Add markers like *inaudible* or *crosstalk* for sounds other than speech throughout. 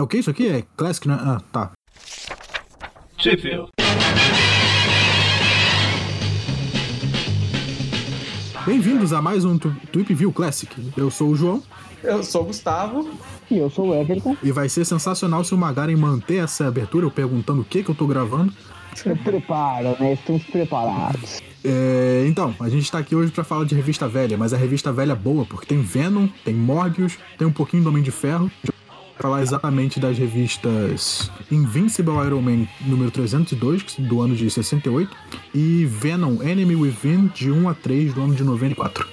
É o que isso aqui? É Classic, né? Ah, tá. Sheffield. Bem-vindos a mais um Tweep View Classic. Eu sou o João. Eu sou o Gustavo. E eu sou o Everton. E vai ser sensacional se o Magaren manter essa abertura, eu perguntando o que que eu tô gravando. Se prepara, né? Estamos preparados. É, então, a gente tá aqui hoje para falar de revista velha, mas a revista velha é boa, porque tem Venom, tem Morbius, tem um pouquinho do Homem de Ferro. Falar exatamente das revistas Invincible Iron Man número 302, do ano de 68, e Venom Enemy Within, de 1 a 3, do ano de 94.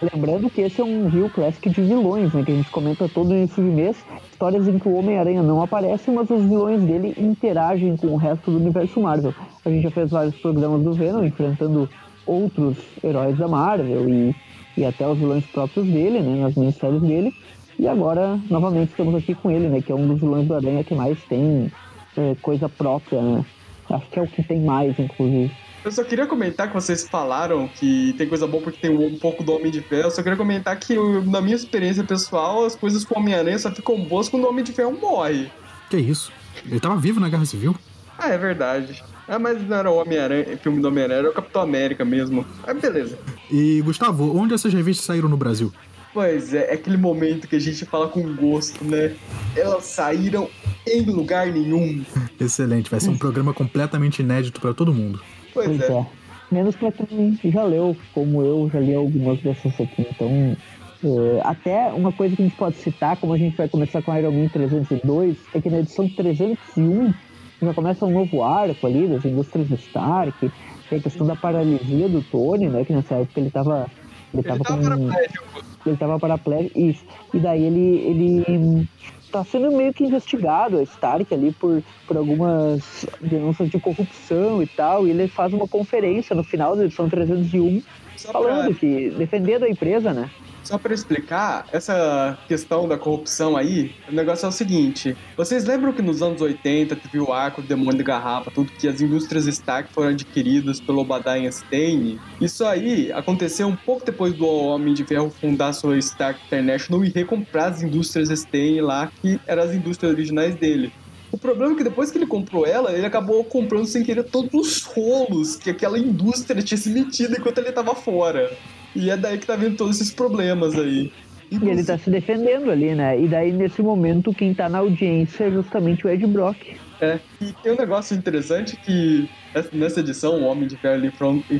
Lembrando que esse é um Rio Classic de vilões, né? Que a gente comenta todo início de mês. Histórias em que o Homem-Aranha não aparece, mas os vilões dele interagem com o resto do universo Marvel. A gente já fez vários programas do Venom, enfrentando outros heróis da Marvel e, e até os vilões próprios dele, né? Nas minisséries dele. E agora, novamente, estamos aqui com ele, né? Que é um dos vilões do Aranha que mais tem é, coisa própria, né? Acho que é o que tem mais, inclusive. Eu só queria comentar que vocês falaram que tem coisa boa porque tem um, pouco do Homem de Ferro. Eu só queria comentar que, na minha experiência pessoal, as coisas com o Homem-Aranha só ficam boas quando o Homem de Ferro morre. Que isso? Ele tava vivo na Guerra Civil? Ah, é verdade. Ah, mas não era o Homem-Aranha, filme do Homem-Aranha, era o Capitão América mesmo. Ah, beleza. E, Gustavo, onde essas revistas saíram no Brasil? Pois é, é aquele momento que a gente fala com gosto, né? Elas saíram em lugar nenhum. Excelente, vai ser um programa completamente inédito para todo mundo. Pois, pois é. é. Menos pra quem já leu, como eu já li algumas dessas aqui. Então, é, até uma coisa que a gente pode citar, como a gente vai começar com Iron Man 302, é que na edição 301 já começa um novo arco ali das indústrias Stark, tem a questão da paralisia do Tony, né? Que nessa época ele tava. Ele, ele tava, tava com. Paraplégico. Ele tava paraplégico, isso. E daí ele, ele tá sendo meio que investigado a Stark ali por, por algumas denúncias de corrupção e tal, e ele faz uma conferência no final da edição 301 Só falando pra... que defendendo a empresa, né? Só para explicar, essa questão da corrupção aí, o negócio é o seguinte: vocês lembram que nos anos 80 teve o arco do demônio de garrafa, tudo que as indústrias Stark foram adquiridas pelo Obadiah Stane? Isso aí aconteceu um pouco depois do Homem de Ferro fundar sua Stark International e recomprar as indústrias Stane lá, que eram as indústrias originais dele. O problema é que depois que ele comprou ela, ele acabou comprando sem querer todos os rolos que aquela indústria tinha se metido enquanto ele estava fora. E é daí que tá vindo todos esses problemas aí. E, e ele tá se defendendo ali, né? E daí, nesse momento, quem tá na audiência é justamente o Ed Brock. É, e tem um negócio interessante que nessa edição, o Homem de Ferro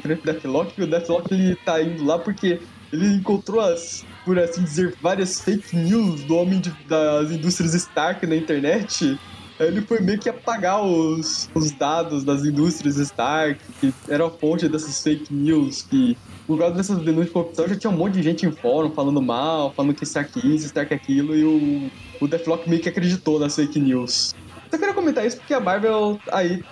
frente ao Deathlock, e o Deathlock ele tá indo lá porque ele encontrou as, por assim dizer, várias fake news do Homem de, das indústrias Stark na internet. Ele foi meio que apagar os, os dados das indústrias Stark, que eram a fonte dessas fake news que por causa dessas denúncias de corrupção, já tinha um monte de gente em fórum falando mal, falando que Stark isso, Stark aquilo, e o, o Deathlock meio que acreditou nas fake news. Só queria comentar isso porque a Marvel, aí,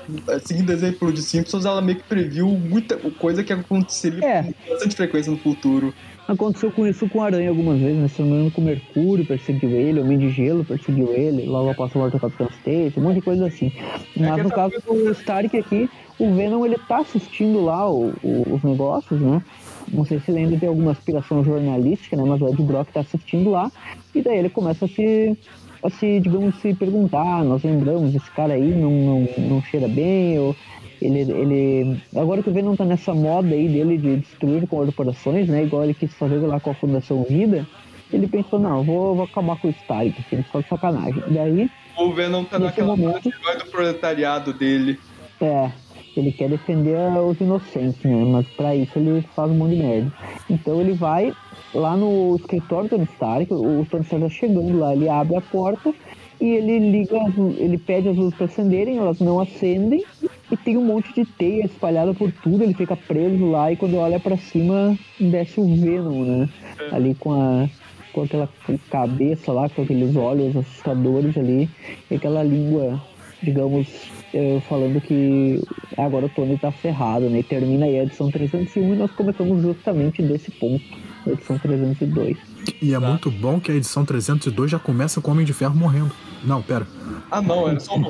seguindo o exemplo de Simpsons, ela meio que previu muita coisa que aconteceria é. com bastante frequência no futuro. Aconteceu com isso com o Aranha algumas vezes, né? Se não me engano, com o Mercúrio perseguiu ele, o Homem de Gelo perseguiu ele, logo após a morte do Capitão Stacy, um monte de coisa assim. É Mas no caso do Stark aqui, o Venom ele tá assistindo lá o, o, os negócios, né? Não sei se ainda tem alguma aspiração jornalística, né? Mas o Ed Brock tá assistindo lá. E daí ele começa a se, a se digamos, se perguntar. Nós lembramos, esse cara aí não, não, não cheira bem, ou ele, ele. Agora que o Venom tá nessa moda aí dele de destruir corporações, né? Igual ele quis fazer lá com a Fundação Vida. Ele pensou, não, vou, vou acabar com o Stark, ele só de sacanagem. Daí. O Venom tá naquela momento, do proletariado dele. É, ele quer defender os inocentes, né? Mas para isso ele faz um monte de merda. Então ele vai lá no escritório do Tony Stark, o Tony Stark tá chegando lá, ele abre a porta e ele liga, ele pede as luzes para acenderem, elas não acendem e tem um monte de teia espalhada por tudo, ele fica preso lá e quando olha para cima desce o Venom, né? É. Ali com a com aquela cabeça lá, com aqueles olhos assustadores ali, e aquela língua, digamos, eh, falando que agora o Tony tá ferrado, né? E termina aí a edição 301 e nós começamos justamente desse ponto, a edição 302. E é tá. muito bom que a edição 302 já começa com o Homem de Ferro morrendo. Não, pera. Ah, não, era só um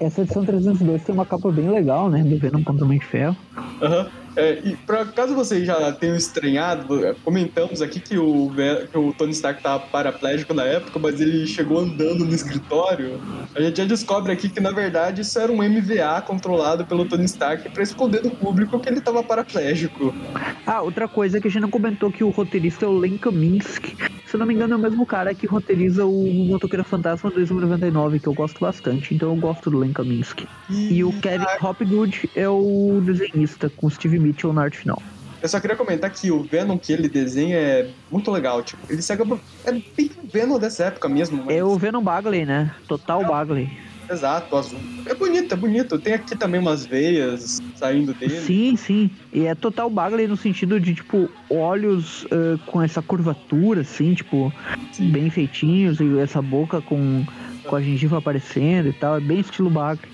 Essa edição 302 tem uma capa bem legal, né? Do Venom contra o Homem de Ferro. Aham. Uhum. É, e pra caso vocês já tenham estranhado, comentamos aqui que o, que o Tony Stark tava paraplégico na época, mas ele chegou andando no escritório. A gente já descobre aqui que, na verdade, isso era um MVA controlado pelo Tony Stark pra esconder do público que ele tava paraplégico. Ah, outra coisa que a gente não comentou que o roteirista é o Len Kaminsky. Se eu não me engano, é o mesmo cara que roteiriza o Motoqueiro Fantasma 2099, que eu gosto bastante. Então eu gosto do Len Kaminsky. E o Kevin Hopgood é o desenhista, com o Steve Mitchell na arte final. Eu só queria comentar que o Venom que ele desenha é muito legal. Tipo, ele segue. É bem o Venom dessa época mesmo. Mas... É o Venom Bagley, né? Total Bagley. Exato, azul. É bonito, é bonito. Tem aqui também umas veias saindo dele. Sim, sim. E é total Bagley no sentido de, tipo, olhos ah, com essa curvatura, assim, tipo, Sim. bem feitinhos, e essa boca com, com a gengiva aparecendo e tal. É bem estilo Bagley.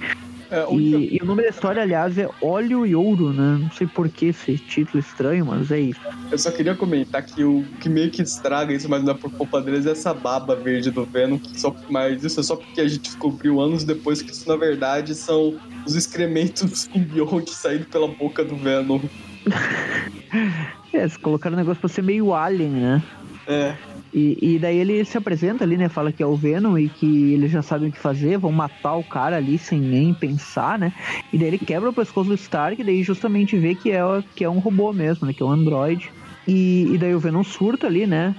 É, o E, e o nome da história, aliás, é Óleo e Ouro, né? Não sei por que esse título estranho, mas é isso. Eu só queria comentar que o que meio que estraga isso, mas não é por culpa deles, é essa baba verde do Venom. Só, mas isso é só porque a gente descobriu anos depois que isso, na verdade, são os excrementos do simbionte saindo pela boca do Venom. *laughs* É, eles colocaram o negócio pra ser meio alien, né? É, E, e daí ele se apresenta ali, né? Fala que é o Venom e que eles já sabem o que fazer, vão matar o cara ali sem nem pensar, né? E daí ele quebra o pescoço do Stark e daí justamente vê que é, que é um robô mesmo, né? Que é um androide. E, e daí o Venom surta ali, né?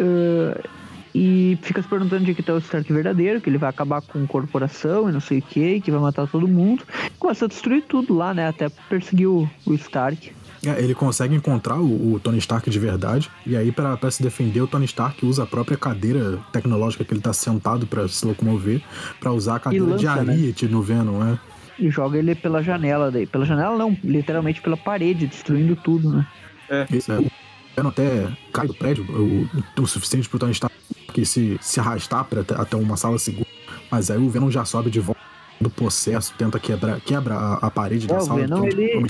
Ah, e fica se perguntando de que tá o Stark verdadeiro, que ele vai acabar com corporação e não sei o que, que vai matar todo mundo. Começa a destruir tudo lá, né? Até perseguir o, o Stark. É, ele consegue encontrar o, o Tony Stark de verdade, e aí, pra pra se defender, o Tony Stark usa a própria cadeira tecnológica que ele tá sentado pra se locomover, pra usar a cadeira de lança, né? Ariete no Venom, é. E joga ele pela janela daí. Pela janela não, literalmente pela parede, destruindo tudo, né? Isso, é. O Venom até cai do prédio o, o suficiente pro Tony Stark se, se arrastar pra, até, até uma sala segura, mas aí o Venom já sobe de volta do processo, tenta quebrar quebra a, a parede É, da o sala. Venom, que é ele-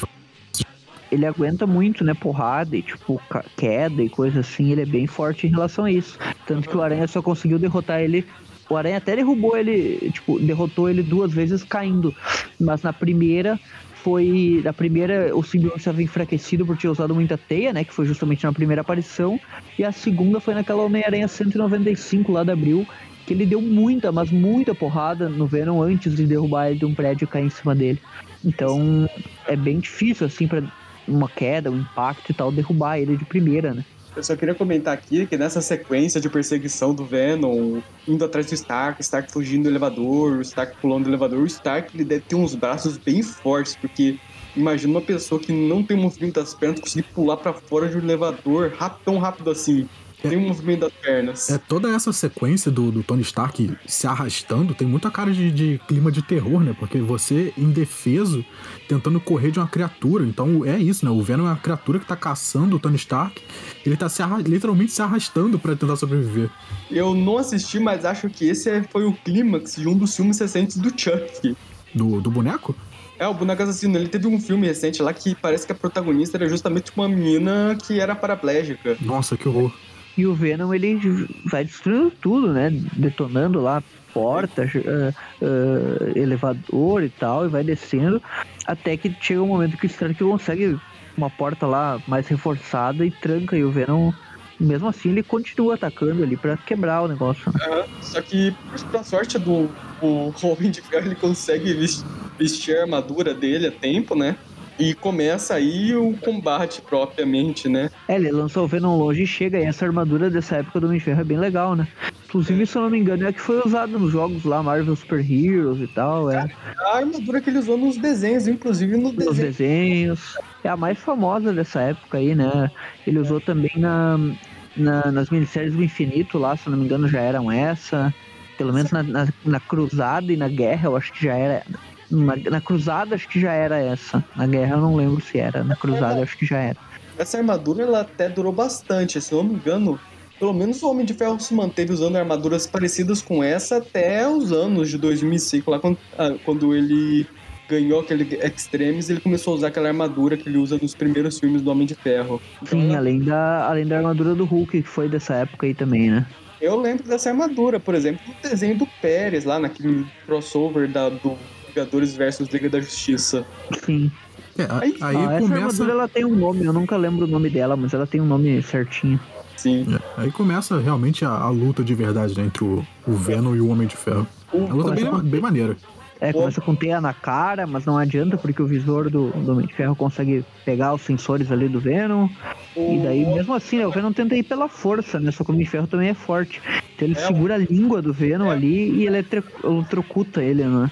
ele aguenta muito, né, porrada e, tipo, queda e coisa assim, ele é bem forte em relação a isso. Tanto que o Aranha só conseguiu derrotar ele. O Aranha até derrubou ele, tipo, derrotou ele duas vezes caindo. Mas na primeira foi. Na primeira, o simbionte estava enfraquecido por ter usado muita teia, né? Que foi justamente na primeira aparição. E a segunda foi naquela Homem-Aranha 195 lá da Abril. Que ele deu muita, mas muita porrada no Venom antes de derrubar ele de um prédio e cair em cima dele. Então é bem difícil, assim, pra uma queda, um impacto e tal, derrubar ele de primeira, né? eu só queria comentar aqui que nessa sequência de perseguição do Venom, indo atrás do Stark, Stark fugindo do elevador, o Stark pulando do elevador, o Stark ele deve ter uns braços bem fortes, porque imagina uma pessoa que não tem movimento das pernas conseguir pular pra fora de um elevador rápido, tão rápido assim. Tem um movimento das pernas. É toda essa sequência do, do Tony Stark se arrastando tem muita cara de, de clima de terror, né? Porque você, indefeso, tentando correr de uma criatura. Então é isso, né? O Venom é uma criatura que tá caçando o Tony Stark. Ele tá se literalmente se arrastando pra tentar sobreviver. Eu não assisti, mas acho que esse é- foi o clímax de um dos filmes recentes do Chuck. Do, do boneco? É, o Boneco Assassino, ele teve um filme recente lá que parece que a protagonista era justamente uma menina que era paraplégica. Nossa, que horror. E o Venom, ele vai destruindo tudo, né? Detonando lá porta, ah, ah, elevador e tal, e vai descendo, até que chega um momento que o Stark consegue uma porta lá mais reforçada e tranca, e o Venom, mesmo assim, ele continua atacando ali pra quebrar o negócio. Né? Aham, Só que, pra sorte do o Homem de Ferro, ele consegue ves- vestir a armadura dele a tempo, né? E começa aí o combate propriamente, né? É, ele lançou o Venom longe e chega, e essa armadura dessa época do Homem de Ferro é bem legal, né? Inclusive, se eu não me engano, é a que foi usada nos jogos lá, Marvel Super Heroes e tal, é. A armadura que ele usou nos desenhos, inclusive no Nos desenho. desenhos. É a mais famosa dessa época aí, né? Ele usou também na, na- nas minisséries do Infinito lá, se eu não me engano, já eram essa. Pelo menos na, na, na Cruzada e na Guerra, eu acho que já era. Na, na Cruzada, acho que já era essa. Na Guerra, eu não lembro se era. Na Cruzada, acho que já era. Essa armadura, ela até durou bastante, se eu não me engano. Pelo menos o Homem de Ferro se manteve usando armaduras parecidas com essa até os anos de 2005, lá quando, ah, quando ele ganhou aquele Extremes, ele começou a usar aquela armadura que ele usa nos primeiros filmes do Homem de Ferro. Então, Sim, ela- além da, além da armadura do Hulk, que foi dessa época aí também, né? Eu lembro dessa armadura, por exemplo, do desenho do Pérez, lá naquele crossover da, do Vingadores versus Liga da Justiça. Sim. É, a- Aí- aí Ah, essa começa. armadura ela tem um nome, eu nunca lembro o nome dela, mas ela tem um nome certinho. Sim. é, aí começa realmente a, a luta de verdade né, entre o, o Venom e o Homem de Ferro. O- A luta bem, começa- bem maneira. É, começa com teia na cara, mas não adianta porque o visor do, do Homem de Ferro consegue pegar os sensores ali do Venom. E daí, mesmo assim, né, o Venom tenta ir pela força, né? Só que o Homem de Ferro também é forte. Então ele É, segura a língua do Venom É. ali e eletro- eletrocuta ele, né?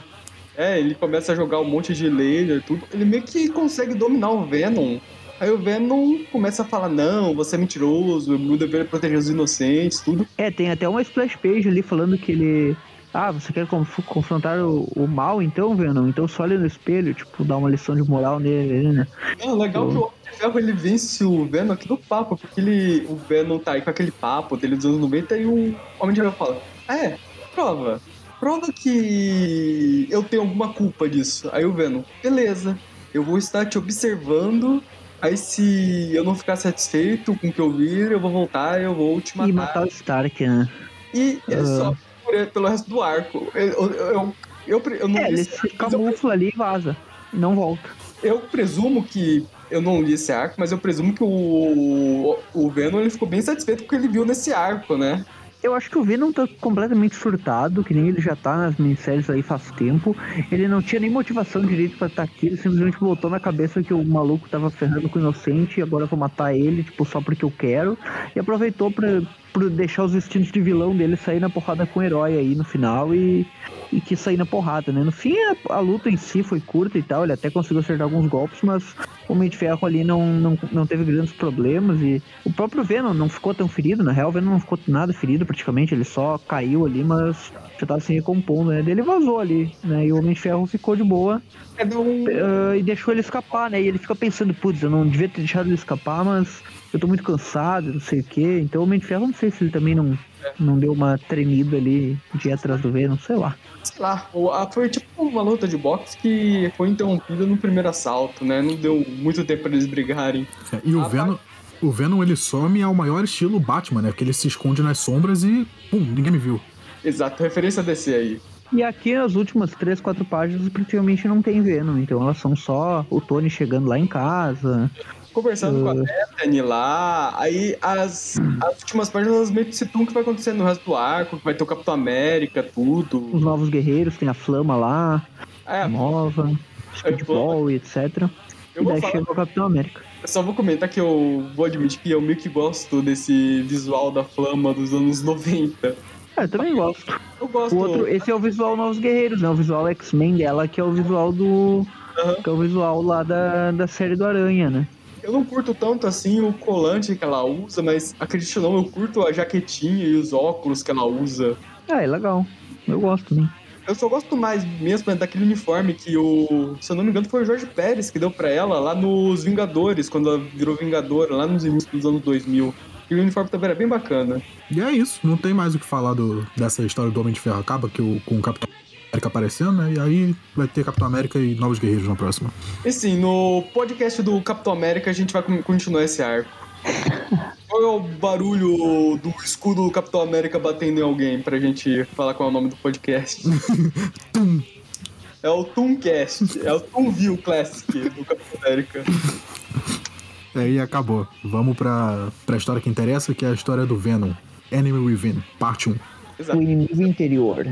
É, ele começa a jogar um monte de laser, tudo. Ele meio que consegue dominar o Venom. Aí o Venom começa a falar, não, você é mentiroso, o meu dever é proteger os inocentes, tudo. É, tem até uma splash page ali falando que ele. Ah, você quer conf- confrontar o, o mal então, Venom? Então só olha no espelho, tipo, dá uma lição de moral nele, né? É legal que o Homem de Ferro ele vence o Venom aqui no papo, porque ele, o Venom tá aí com aquele papo dele dos anos 90 e o Homem de Ferro fala: "Ah, É, prova. Prova que eu tenho alguma culpa disso. Aí o Venom, beleza, eu vou estar te observando. Aí se eu não ficar satisfeito com o que eu vir, eu vou voltar e eu vou te matar. E matar o Stark, né? E ele Ah. só por- pelo resto do arco. Eu, eu, eu, eu, não É, ele se eu camufla ali e vaza. E não volta. Eu presumo que. Eu não li esse arco, mas eu presumo que o, o Venom ele ficou bem satisfeito com o que ele viu nesse arco, né? Eu acho que o Venom tá completamente surtado, que nem ele já tá nas minisséries aí faz tempo. Ele não tinha nem motivação direito pra estar aqui, ele simplesmente botou na cabeça que o maluco tava ferrando com o inocente e agora eu vou matar ele, tipo, só porque eu quero. E aproveitou pra, pra deixar os instintos de vilão dele sair na porrada com o herói aí no final e, e quis sair na porrada, né? No fim, a, a luta em si foi curta e tal, ele até conseguiu acertar alguns golpes, mas o Homem de Ferro ali não, não, não teve grandes problemas e o próprio Venom não ficou tão ferido, na real o Venom não ficou nada ferido praticamente, ele só caiu ali, mas já tava se recompondo, né? Ele vazou ali, né? E o Homem de Ferro ficou de boa É deu um. ah, e deixou ele escapar, né? E ele fica pensando, putz, eu não devia ter deixado ele escapar, mas eu tô muito cansado, não sei o quê. Então o Homem de Ferro, não sei se ele também não, não deu uma tremida ali de ir atrás do Venom, sei lá. Sei lá. Foi tipo uma luta de boxe que foi interrompida no primeiro assalto, né? Não deu muito tempo pra eles brigarem. É, e o Ah, Venom. O Venom ele some ao maior estilo Batman, né? Porque ele se esconde nas sombras e. Pum, ninguém me viu. Exato, referência a DC aí. E aqui nas últimas três, quatro páginas praticamente não tem Venom, então elas são só o Tony chegando lá em casa. Conversando com a Bethany lá, aí as, as últimas páginas meio que situam o que vai acontecer no resto do arco, que vai ter o Capitão América, tudo. Os novos guerreiros, tem a Flama lá, É, nova, Speedball e etc. eu e vou daí falar chega o Capitão América. Eu só vou comentar que eu vou admitir que eu meio que gosto desse visual da Flama dos anos 90. É, eu também gosto. Eu gosto. O outro, esse é o visual Novos Guerreiros, né? O visual X-Men dela, que é o visual do. Aham. Que é o visual lá da, da série do Aranha, né? Eu não curto tanto assim o colante que ela usa, mas acredite ou não, eu curto a jaquetinha e os óculos que ela usa. Ah, é legal. Eu gosto também. Eu só gosto mais mesmo é daquele uniforme que o. Se eu não me engano, foi o Jorge Pérez que deu pra ela lá nos Vingadores, quando ela virou Vingadora, lá nos inícios dos anos 2000. E o uniforme também era bem bacana. E é isso, não tem mais o que falar do, dessa história do Homem de Ferro. Acaba que o, com o Capitão América aparecendo, né? E aí vai ter Capitão América e Novos Guerreiros na próxima. E sim, no podcast do Capitão América a gente vai con- continuar esse arco. *laughs* Qual é o barulho do escudo do Capitão América batendo em alguém pra gente falar qual é o nome do podcast? *laughs* Tum! É o Toomcast, é o Toonview Classic do Capitão América. Aí *laughs* acabou. Vamos pra, pra história que interessa, que é a história do Venom. Enemy Within, parte 1. Exato. O inimigo interior.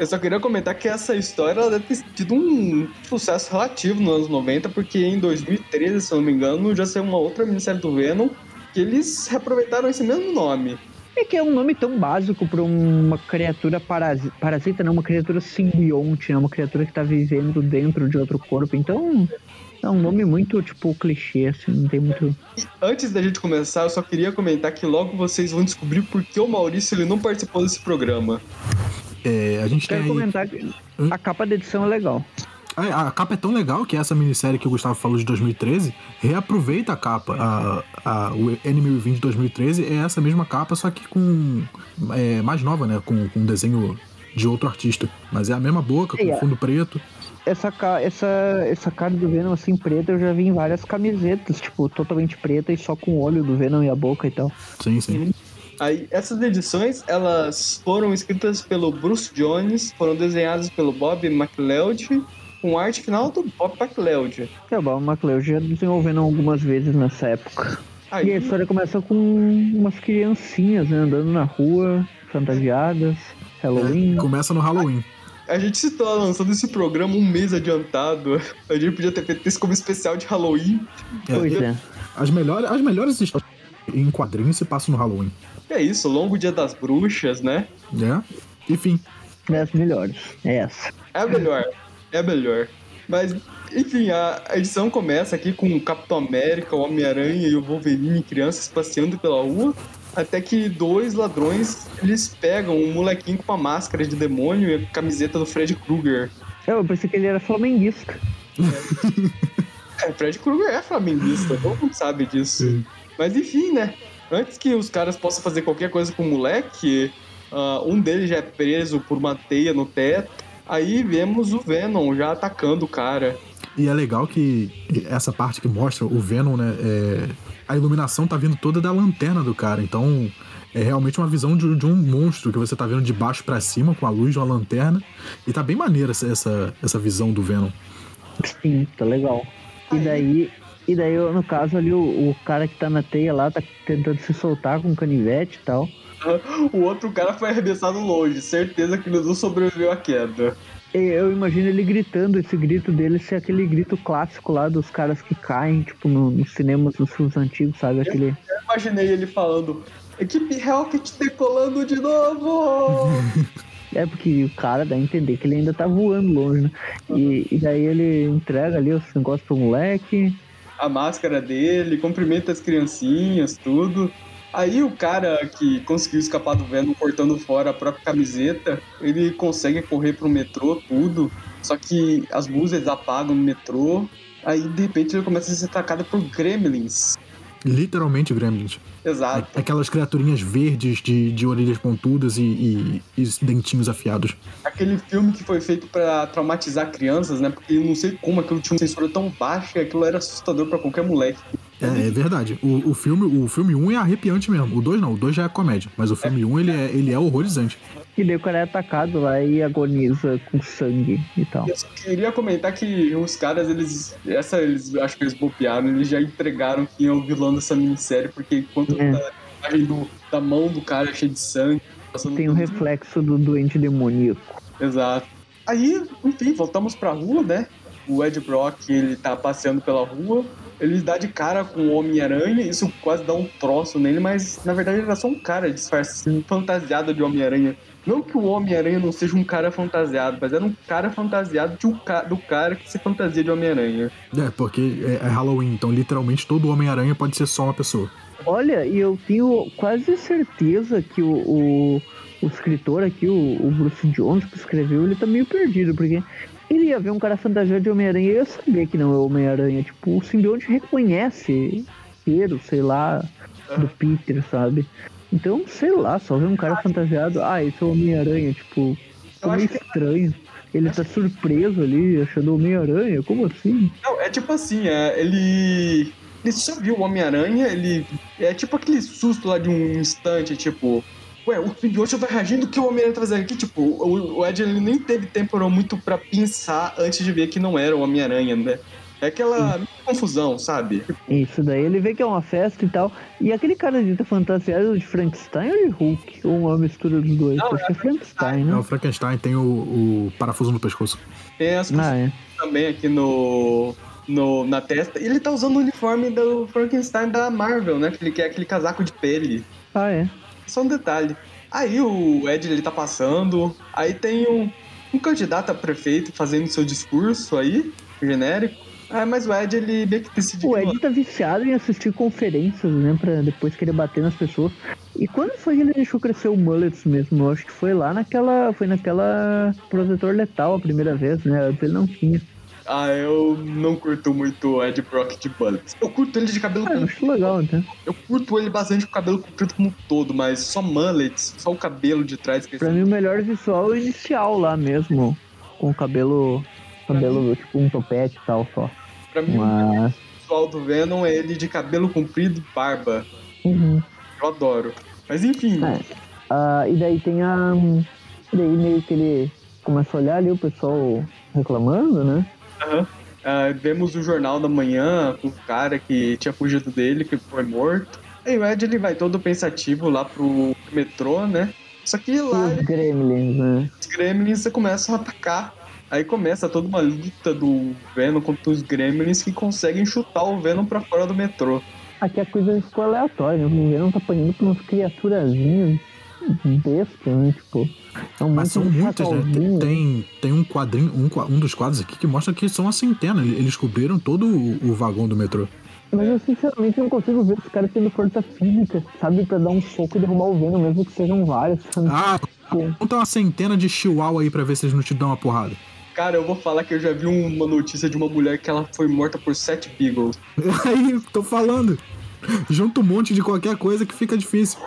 Eu só queria comentar que essa história deve ter tido um sucesso relativo nos anos 90, porque em 2013, se eu não me engano, já saiu uma outra minissérie do Venom que eles reaproveitaram esse mesmo nome. É que é um nome tão básico pra uma criatura parasita, parasita não, uma criatura simbionte, né? Uma criatura que tá vivendo dentro de outro corpo. Então, é um nome muito, tipo, clichê, assim, não tem muito... E antes da gente começar, eu só queria comentar que logo vocês vão descobrir por que o Maurício ele não participou desse programa. É, a gente tem Quero aí... comentar que a capa da edição é legal. A, a capa é tão legal que essa minissérie que o Gustavo falou de 2013 reaproveita a capa. A, a, o Enemy Within de 2013 é essa mesma capa, só que com. É, mais nova, né? Com, com um desenho de outro artista. Mas é a mesma boca, com É. fundo preto. Essa, essa, essa cara do Venom, assim, preta, eu já vi em várias camisetas, tipo, totalmente preta e só com o olho do Venom e a boca e tal. Sim, sim. Aí, essas edições, elas foram escritas pelo Bruce Jones, foram desenhadas pelo Bob McLeod com arte final do Bob McLeod. É, o Bob McLeod já desenvolvendo algumas vezes nessa época. Aí, E a história começa com umas criancinhas, né, andando na rua, fantasiadas, Halloween. Começa no Halloween. a gente se tá lançando esse programa um mês adiantado. A gente podia ter feito isso como especial de Halloween. Pois é. As melhores, as melhores histórias em quadrinhos se passam no Halloween. É isso, longo dia das bruxas, né? né? Enfim, Das melhores. É essa. É a melhor. É a melhor. Mas, enfim, a a edição começa aqui com o Capitão América, o Homem-Aranha e o Wolverine crianças passeando pela rua. Até que dois ladrões, eles pegam um molequinho com uma máscara de demônio e a camiseta do Fred Krueger. Eu pensei que ele era flamenguista. *laughs* É, Fred Krueger é flamenguista, todo mundo sabe disso. Sim. Mas enfim, né? Antes que os caras possam fazer qualquer coisa com o moleque, ah, um deles já é preso por uma teia no teto. Aí vemos o Venom já atacando o cara. e é legal que essa parte que mostra o Venom, né? é, a iluminação tá vindo toda da lanterna do cara, então é realmente uma visão de, de um monstro que você tá vendo de baixo pra cima com a luz de uma lanterna. E tá bem maneira essa, essa, essa visão do Venom. Sim, tá legal. E daí, e daí no caso ali, o, o cara que tá na teia lá tá tentando se soltar com canivete e tal. *laughs* O outro cara foi arremessado longe, certeza que ele não sobreviveu à queda. Eu imagino ele gritando, esse grito dele ser aquele grito clássico lá dos caras que caem, tipo, no- nos cinemas dos filmes antigos, sabe? Aquele. Eu imaginei ele falando: Equipe Rocket decolando de novo! *laughs* É porque o cara dá a entender que ele ainda tá voando longe, né? E, e daí ele entrega ali os negócios pro moleque. A máscara dele, cumprimenta as criancinhas, tudo. Aí o cara que conseguiu escapar do Venom cortando fora a própria camiseta, ele consegue correr pro metrô, tudo. Só que as luzes apagam no metrô. Aí de repente ele começa a ser atacado por gremlins. Literalmente Gremlins. Exato. Aquelas criaturinhas verdes de, de orelhas pontudas e, e- e dentinhos afiados. Aquele filme que foi feito pra traumatizar crianças, né? Porque eu não sei como aquilo tinha uma censura tão baixa que aquilo era assustador pra qualquer moleque. É, é verdade. O, o filme o filme 1 é arrepiante mesmo. O 2 não, o 2 já é comédia. Mas o filme 1 ele é, ele é horrorizante. E daí o cara é atacado lá e agoniza com sangue e tal. Eu só queria comentar que os caras, eles. Essa eles acho que eles bobearam, eles já entregaram quem é o vilão dessa minissérie, porque enquanto É. tá a imagem do, da mão do cara cheia de sangue. Tem o por- reflexo do doente demoníaco. Exato. Aí, enfim, voltamos pra rua, né? O Ed Brock, ele tá passeando pela rua. Ele dá de cara com o Homem-Aranha, isso quase dá um troço nele, mas na verdade ele era só um cara disfarçado, fantasiado de Homem-Aranha. Não que o Homem-Aranha não seja um cara fantasiado, mas era um cara fantasiado de um ca- do cara que se fantasia de Homem-Aranha. É, porque é, é Halloween, então literalmente todo Homem-Aranha pode ser só uma pessoa. Olha, e eu tenho quase certeza que o, o, o escritor aqui, o, o Bruce Jones, que escreveu, ele tá meio perdido, porque ele ia ver um cara fantasiado de Homem-Aranha e ia saber que não é o Homem-Aranha. Tipo, o simbionte reconhece cheiro, sei lá, do Peter, sabe? Então, sei lá, só ver um cara fantasiado, ah, esse é o Homem-Aranha, tipo, meio que- estranho. Ele tá surpreso ali, achando o Homem-Aranha, como assim? Não, é tipo assim, é, ele. Ele só viu o Homem-Aranha, ele. É tipo aquele susto lá de um instante, tipo. Ué, o simbionte vai reagindo o que o Homem-Aranha tá fazendo aqui? Tipo, o, o Ed ele nem teve tempo muito pra pensar antes de ver que não era o Homem-Aranha, né? É aquela confusão, sabe? Isso daí ele vê que é uma festa e tal. E aquele cara de tá fantasiado de Frankenstein ou de Hulk? Ou uma mistura dos dois? Não, Acho que é Frankenstein, É, né? o Frankenstein tem o, o parafuso no pescoço. Tem as Ah, é. também aqui no, no, na testa. E ele tá usando o uniforme do Frankenstein da Marvel, né? Que ele quer aquele casaco de pele. Ah, é. Só um detalhe. Aí o Ed ele tá passando, aí tem um, um candidato a prefeito fazendo seu discurso aí, genérico. Ah, mas o Ed ele meio que decidiu. O Ed tá viciado em assistir conferências, né? Pra depois querer bater nas pessoas. E quando foi que ele deixou crescer o mullets mesmo? Eu acho que foi lá naquela. Foi naquela protetor letal a primeira vez, né? Antes ele não tinha. Ah, eu não curto muito o Ed Brock de Bullets. Eu curto ele de cabelo Ah, comprido. acho legal, então. Eu curto ele bastante com o cabelo comprido como um todo, mas só mullets, só o cabelo de trás. Que Pra mim o melhor visual é o inicial lá mesmo. Com o cabelo. Cabelo, tipo, um topete e tal só. pra mim, o Mas. visual do Venom é ele de cabelo comprido e barba. Uhum. Eu adoro. Mas enfim, É. Ah, e daí tem a. e Daí meio que ele começa a olhar ali o pessoal reclamando, né? Aham. Ah, vemos o jornal da manhã com o cara que tinha fugido dele, que foi morto. Aí o Ed ele vai todo pensativo lá pro metrô, né? Só que lá os gremlins, né? os gremlins começam a atacar. Aí começa toda uma luta do Venom contra os gremlins que conseguem chutar o Venom pra fora do metrô. Aqui a coisa ficou aleatória, né? O Venom tá apanhando por umas criaturazinhas bestas, né? Tipo, é um Mas são de muitas, né? Tem, tem, tem um quadrinho, um, um dos quadros aqui que mostra que são uma centena. Eles cobriram todo o, o vagão do metrô. Mas eu sinceramente não consigo ver os caras tendo força física, sabe? Pra dar um soco e derrubar o Venom, mesmo que sejam vários. sabe? Ah, *laughs* conta uma centena de chihuahua aí pra ver se eles não te dão uma porrada. Cara, eu vou falar que eu já vi uma notícia de uma mulher que ela foi morta por sete beagles. *laughs* Aí, tô falando. *laughs* Junta um monte de qualquer coisa que fica difícil.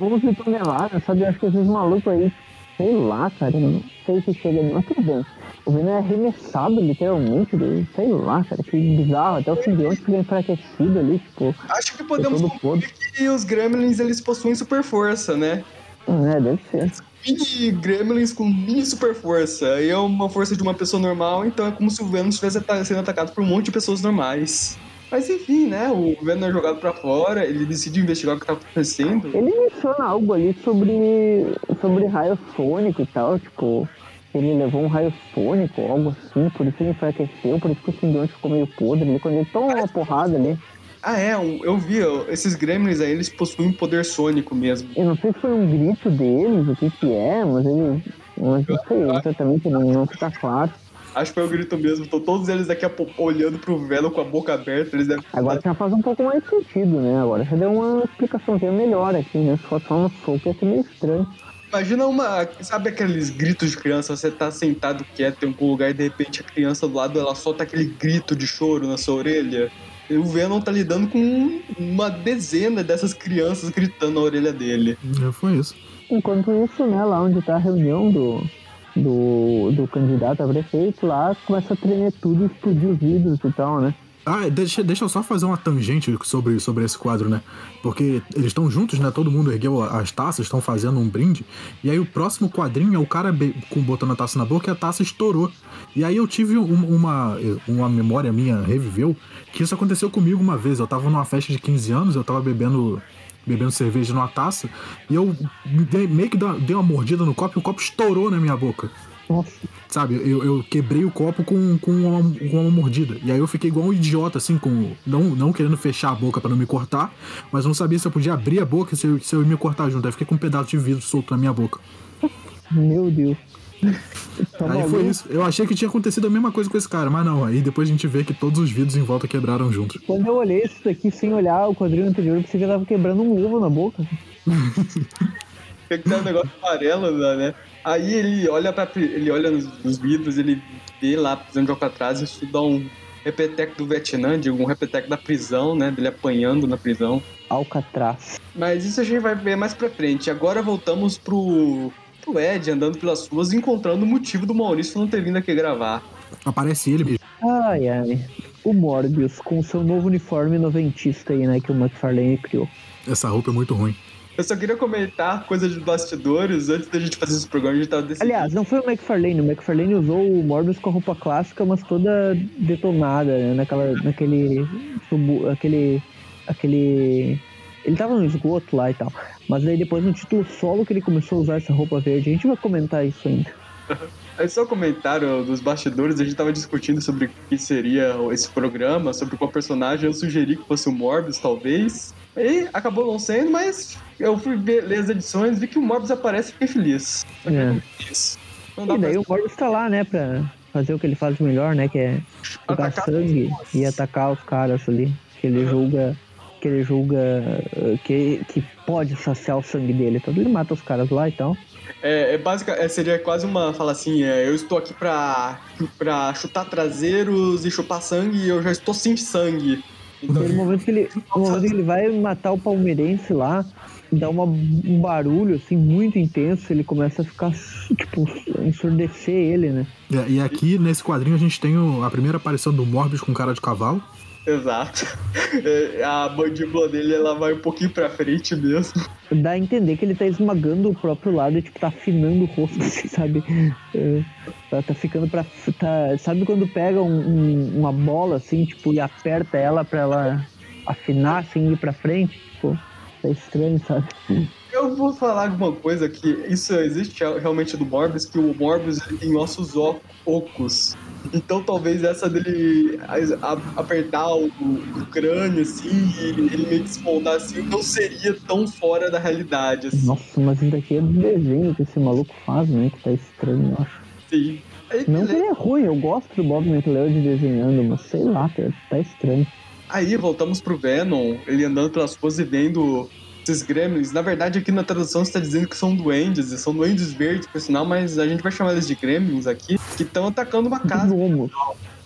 11 toneladas, sabe? Eu acho que às vezes maluco aí, sei lá, cara, eu não sei se chega ali, mas tudo bem. O Venom é arremessado, literalmente, sei lá, cara, que bizarro. Até o simbionte fica enfraquecido ali, tipo, Acho que podemos concluir que os gremlins eles possuem super força, né? é, deve ser. Mini gremlins com mini super força. Aí é uma força de uma pessoa normal, então é como se o Venom estivesse sendo atacado por um monte de pessoas normais. Mas enfim, né? O Venom é jogado pra fora, ele decide investigar o que tá acontecendo. Ele menciona algo ali sobre, sobre raio fônico e tal, tipo, ele levou um raio fônico, algo assim, por isso ele enfraqueceu, por isso que o simbionte ficou meio podre ali, quando ele toma uma porrada ali. Ah, é, eu vi, esses gremlins aí, eles possuem um poder sônico mesmo. Eu não sei se foi um grito deles, o que que é, mas ele. Mas não sei, exatamente não, não fica claro. Acho que foi o grito mesmo. Estão todos eles daqui a pouco olhando pro Venom com a boca aberta. Eles devem Agora já faz um pouco mais sentido, né? Agora já deu uma explicaçãozinha melhor aqui, né? Fosse só um soco ia ser meio estranho. Imagina uma. Sabe aqueles gritos de criança? Você tá sentado quieto em algum lugar e de repente a criança do lado ela solta aquele grito de choro na sua orelha. E o Venom tá lidando com uma dezena dessas crianças gritando na orelha dele. Já foi isso. Enquanto isso, né, lá onde tá a reunião do, do, do candidato a prefeito, lá começa a tremer tudo explodir os vidros e tal, né? Ah, deixa, deixa eu só fazer uma tangente sobre, sobre esse quadro, né? Porque eles estão juntos, né? Todo mundo ergueu as taças, estão fazendo um brinde. E aí o próximo quadrinho é o cara com botando a taça na boca e a taça estourou. E aí eu tive um- uma, uma memória minha, reviveu, que isso aconteceu comigo uma vez. Eu tava numa festa de 15 anos, eu tava bebendo bebendo cerveja numa taça, e eu dei- meio que dei uma mordida no copo e o copo estourou na minha boca. Nossa, Sabe, eu, eu quebrei o copo com, com, uma, com uma mordida. E aí eu fiquei igual um idiota, assim, com. Não, não querendo fechar a boca pra não me cortar, mas não sabia se eu podia abrir a boca se eu, se eu ia me cortar junto. Aí fiquei com um pedaço de vidro solto na minha boca. meu Deus. Tá aí foi isso. Eu achei que tinha acontecido a mesma coisa com esse cara, mas não. Aí depois a gente vê que todos os vidros em volta quebraram juntos. Quando eu olhei isso daqui sem olhar o quadrinho anterior, eu pensei que eu tava quebrando um ovo na boca. *laughs* Tem que ter um negócio amarelo, né? Aí ele olha para ele olha nos, nos vidros, ele vê lá a prisão de Alcatraz, isso dá um repeteco do Vietnã, digo, um repeteco da prisão, né? Dele apanhando na prisão. Alcatraz. Mas isso a gente vai ver mais pra frente. Agora voltamos pro, pro Ed andando pelas ruas, encontrando o motivo do Maurício não ter vindo aqui gravar. Aparece ele mesmo. Ai, ai. O Morbius com seu novo uniforme noventista aí, né, que o McFarlane criou. Essa roupa é muito ruim. Eu só queria comentar coisa de bastidores antes da gente fazer esse programa. A gente tava decidindo. Aliás, não foi o McFarlane. O McFarlane usou o Morbius com a roupa clássica, mas toda detonada, né? Naquela, naquele. Aquele. Aquele. Ele tava no esgoto lá e tal. Mas aí depois no título solo que ele começou a usar essa roupa verde. A gente vai comentar isso ainda. *laughs* Aí só um comentário dos bastidores, a gente tava discutindo sobre o que seria esse programa, sobre qual personagem eu sugeri que fosse o Morbius, talvez. E acabou não sendo, mas eu fui ver, ler as edições, vi que o Morbius aparece e fiquei feliz. É. não dá E daí pra... o Morbius tá lá, né, pra fazer o que ele faz melhor, né? Que é jogar Atacar sangue e atacar os caras ali. Que ele julga. Que ele julga uh, que, que pode saciar o sangue dele. Então ele mata os caras lá e tal. É, é básica, é, seria quase uma fala assim, é, eu estou aqui pra, pra chutar traseiros e chupar sangue e eu já estou sem sangue. Então, No momento que ele, no momento que ele vai matar o palmeirense lá, dá uma, um barulho assim muito intenso, ele começa a ficar, tipo, ensurdecer ele, né? É, E aqui nesse quadrinho a gente tem o- a primeira aparição do Morbius com cara de cavalo. Exato. É, A mandíbula dele ela vai um pouquinho pra frente mesmo. Dá a entender que ele tá esmagando o próprio lado e, tipo, tá afinando o rosto, *laughs* assim, sabe? É, tá, tá ficando pra. Tá, sabe quando pega um- um- uma bola, assim, tipo, e aperta ela pra ela afinar, assim, ir pra frente? Tipo, tá estranho, sabe? Eu vou falar alguma coisa que isso existe realmente do Morbius, que o Morbius ele tem ossos ocos. Então talvez essa dele apertar o, o crânio assim e ele meio que se moldar assim não seria tão fora da realidade assim. Nossa, mas isso daqui é do desenho que esse maluco faz, né? Que tá estranho, eu acho. Sim. Aí, Não que ele é ruim, eu gosto do Bob McLeod desenhando, mas sei lá, tá, tá estranho. Aí voltamos pro Venom, ele andando pelas ruas e vendo esses gremlins. Na verdade, aqui na tradução está dizendo que são duendes, são duendes verdes, por sinal, mas a gente vai chamar eles de gremlins aqui, que estão atacando uma casa. Gnomo.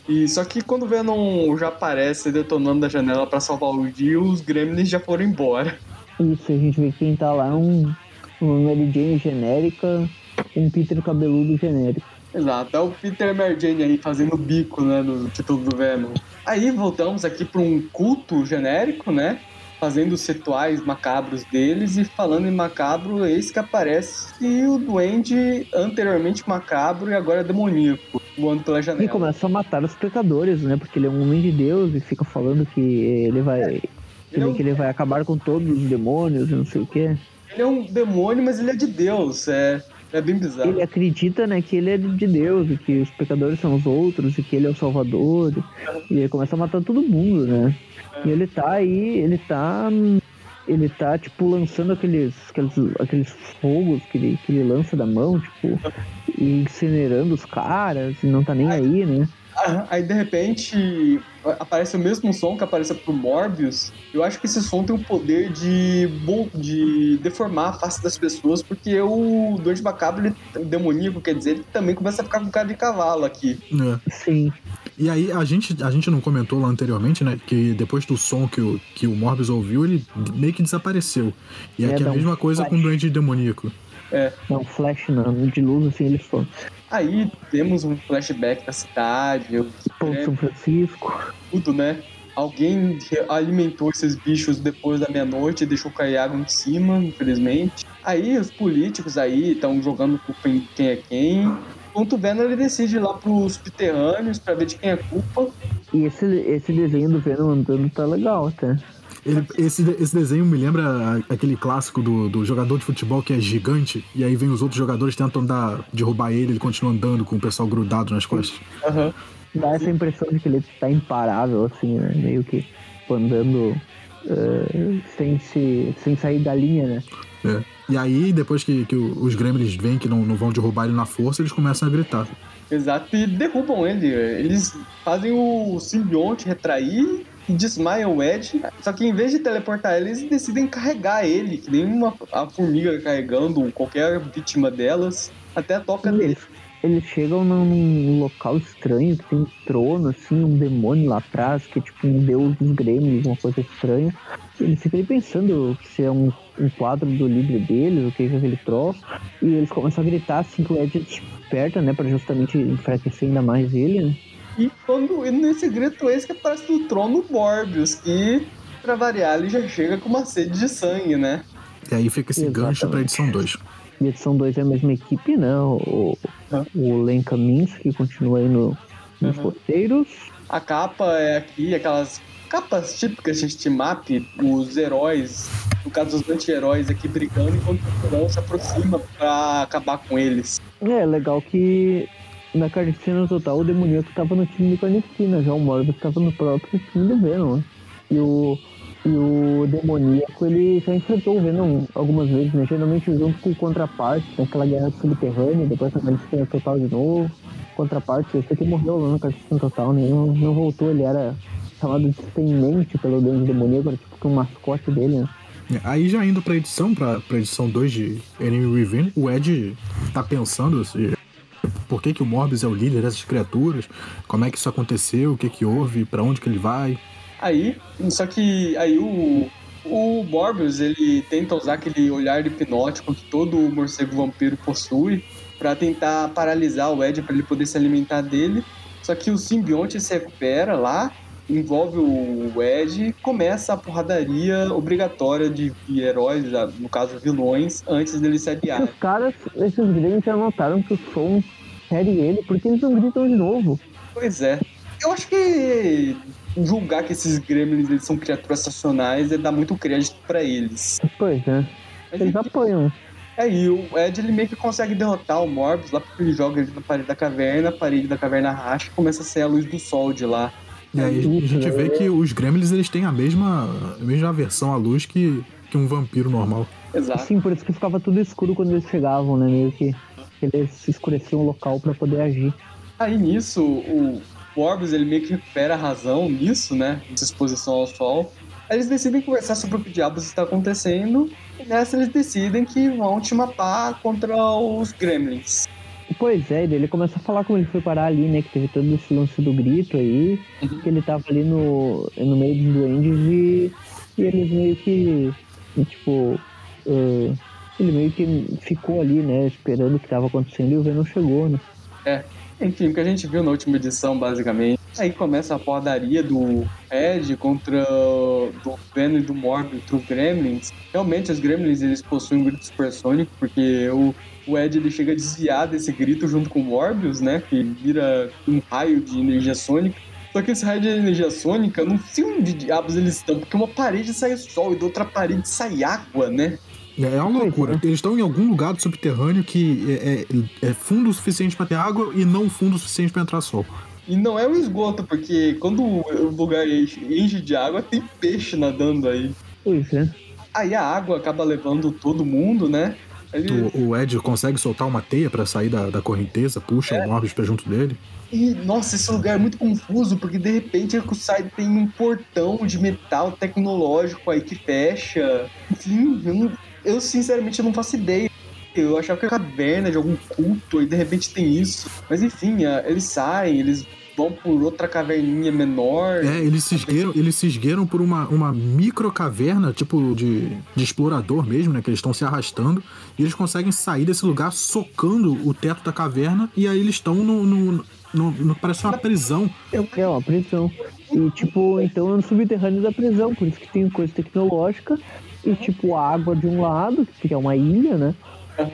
E só que quando o Venom já aparece detonando da janela pra salvar o dia, os gremlins já foram embora. Isso, a gente vê que quem tá lá é um, uma Mary Jane genérica, um Peter cabeludo genérico. Exato, é o Peter Mary Jane aí fazendo bico, né, no título do Venom. Aí voltamos aqui pra um culto genérico, né, fazendo os rituais macabros deles e falando em macabro, eis que aparece o duende anteriormente macabro e agora demoníaco, voando pela E janela. começa a matar os pecadores, né? Porque ele é um homem de Deus e fica falando que ele vai. Ele é um- Que ele vai acabar com todos os demônios e não sei o quê. Ele é um demônio, mas ele é de Deus, é, é bem bizarro. Ele acredita, né, que ele é de Deus e que os pecadores são os outros e que ele é o salvador. E ele começa a matar todo mundo, né? E ele tá aí, ele tá. Ele tá, tipo, lançando aqueles, aqueles, aqueles fogos que ele, que ele lança da mão, tipo, e incinerando os caras, e não tá nem aí, né? Aí de repente aparece o mesmo som que apareceu pro Morbius. Eu acho que esse som tem o poder de, bom, de deformar a face das pessoas, porque o Doente Macabro, ele, o demoníaco, quer dizer, ele também começa a ficar com cara de cavalo aqui. É. Sim. E aí a gente, a gente não comentou lá anteriormente, né? Que depois do som que o, que o Morbius ouviu, ele meio que desapareceu. E É, aqui é a um mesma coisa com o flash. Duende Demoníaco. Não, flash não, de luz assim eles foram. Aí temos um flashback da cidade, o Pô, São Francisco. tudo, né? Alguém alimentou esses bichos depois da meia-noite e deixou cair água em cima, infelizmente. Aí os políticos aí estão jogando culpa em quem é quem. Enquanto o Venom ele decide ir lá pros subterrâneos pra ver de quem é culpa. E esse, esse desenho do Venom andando tá legal até. Ele- esse, esse desenho me lembra aquele clássico do, do jogador de futebol que é gigante, e aí vem os outros jogadores tentam dar, derrubar ele, ele continua andando com o pessoal grudado nas costas. Aham. Dá essa impressão de que ele tá imparável, assim, né? Meio que andando eh, sem, se, sem sair da linha, né? É. E aí, depois que, que os gremlins veem que não, não vão derrubar ele na força, eles começam a gritar. Exato, e derrubam ele. Eles fazem o simbionte retrair e desmaiam o Ed. Só que em vez de teleportar ele, eles decidem carregar ele, que nem uma a formiga carregando qualquer vítima delas, até a toca dele. Eles, eles chegam num local estranho, que tem um trono, assim, um demônio lá atrás, que é tipo um deus dos grêmios, uma coisa estranha. Eles ficam aí pensando se é um, um quadro do livro deles, o que é aquele troço. E eles começam a gritar assim que o Ed desperta, né? Pra justamente enfraquecer ainda mais ele, né? E quando e nesse grito esse que aparece no trono Morbius, que, pra variar, ele já chega com uma sede de sangue, né? E aí fica esse Exatamente. gancho pra edição 2. E edição 2 é a mesma equipe, né? O, Tá. o Len Kaminsky continua aí no, nos Uhum. roteiros. A capa é aqui, aquelas capas típicas de steam-up, os heróis, no caso os anti-heróis aqui brigando, enquanto o vilão se aproxima pra acabar com eles. É, legal que na Carnificina Total o demoníaco tava no time do Carnificina, já o Morbius tava no próprio time do Venom. né? E o, e o demoníaco ele já enfrentou o Venom algumas vezes, né? Geralmente junto com o contraparte, naquela guerra subterrânea, depois na Carnificina Total de novo. Contraparte, esse aqui morreu lá na Carnificina Total, né? Não, não voltou, ele era chamado de Tenente pelo Grande Demoníaco, era tipo que o mascote dele, né? É, Aí já indo pra edição, pra, pra edição 2 de Enemy Within, o Ed tá pensando se, por que, que o Morbius é o líder dessas criaturas, como é que isso aconteceu, o que que houve, pra onde que ele vai. Aí, só que aí o, o Morbius, ele tenta usar aquele olhar hipnótico que todo morcego vampiro possui pra tentar paralisar o Ed pra ele poder se alimentar dele. Só que o simbionte se recupera lá envolve o Ed e começa a porradaria obrigatória de heróis, no caso vilões, antes dele se aliar. Os caras, esses gringos já notaram que o som fere ele, porque eles não gritam de novo. Pois é. Eu acho que julgar que esses gremlins eles são criaturas estacionais é dar muito crédito para eles. Pois é. Mas, Eles apanham. Aí o Ed ele meio que consegue derrotar o Morbius lá porque ele joga ele na parede da caverna, a parede da caverna racha e começa a ser a luz do sol de lá. E aí a gente vê que os gremlins eles têm a mesma, a mesma aversão à luz que, que um vampiro normal. Exato. Sim, por isso que ficava tudo escuro quando eles chegavam, né? Meio que eles escureciam o local pra poder agir. Aí nisso, o Morbius ele meio que recupera a razão nisso, né? Nessa exposição ao sol. Aí eles decidem conversar sobre o que diabos está acontecendo. E nessa eles decidem que vão te matar contra os gremlins. Pois é, ele começa a falar como ele foi parar ali, né? Que teve todo esse lance do grito aí, Uhum. que ele tava ali no, no meio dos duendes e, e eles meio que, tipo, eh, ele meio que ficou ali, né? Esperando o que tava acontecendo e o Venom chegou, né? Enfim, o que a gente viu na última edição, basicamente. Aí começa a porradaria do Ed contra do Venom e do Morbius os Gremlins. Realmente, os Gremlins eles possuem um grito supersônico, porque o, o Ed ele chega a desviar desse grito junto com o Morbius, né? Que vira um raio de energia sônica. Só que esse raio de energia sônica, não sei onde diabos eles estão, porque uma parede sai sol e da outra parede sai água, né? É é uma loucura. Eles estão em algum lugar do subterrâneo que é, é- é fundo o suficiente pra ter água e não fundo o suficiente pra entrar sol. E não é um esgoto, porque quando o lugar enche de água, tem peixe nadando aí. Pois é. Aí a água acaba levando todo mundo, né? Ele- O, o Ed consegue soltar uma teia pra sair da, da correnteza, puxa o Morbius pra junto dele. E, nossa, esse lugar é muito confuso, porque de repente a Kusai tem um portão de metal tecnológico aí que fecha. Enfim, eu, não- eu sinceramente não faço ideia. Eu achava que era caverna de algum culto e de repente tem isso. Mas enfim, ah, eles saem, eles vão por outra caverninha menor. É, eles se esgueiram, eles se esgueiram por uma, uma micro caverna, tipo de, de explorador mesmo, né? Que eles estão se arrastando. E eles conseguem sair desse lugar socando o teto da caverna. E aí eles estão no, no, no- no- Parece uma prisão. É uma prisão. E tipo, então é no subterrâneo da prisão, por isso que tem coisa tecnológica. E tipo, água de um lado, que é uma ilha, né?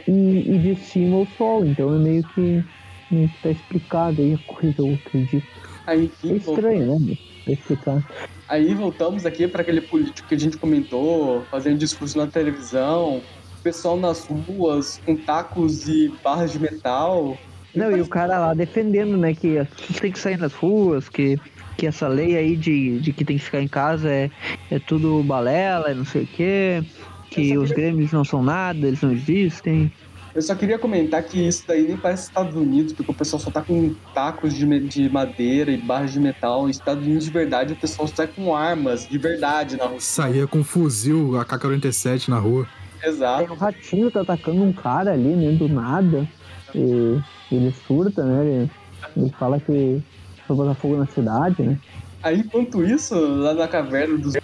E, e de cima o sol. Então é meio que, meio que tá explicado aí a coisa, eu acredito. Aí, É estranho, né? Pra explicar. Aí voltamos aqui para aquele político que a gente comentou, fazendo discurso na televisão, pessoal nas ruas com tacos e barras de metal. Não, e o cara lá defendendo, né, que têm que sair nas ruas, que, que essa lei aí de, de que tem que ficar em casa é, é tudo balela, é não sei o quê, que os grêmios não são nada, eles não existem. Eu só queria comentar que isso daí nem parece Estados Unidos, porque o pessoal só tá com tacos de, de madeira e barras de metal. Em Estados Unidos, de verdade, o pessoal sai com armas de verdade na rua. Saía com um fuzil AK-47 na rua. Exato. o ratinho tá atacando um cara ali, né, do nada. E ele surta, né? Ele, ele fala que foi botar fogo na cidade, né? Aí, enquanto isso, lá na caverna dos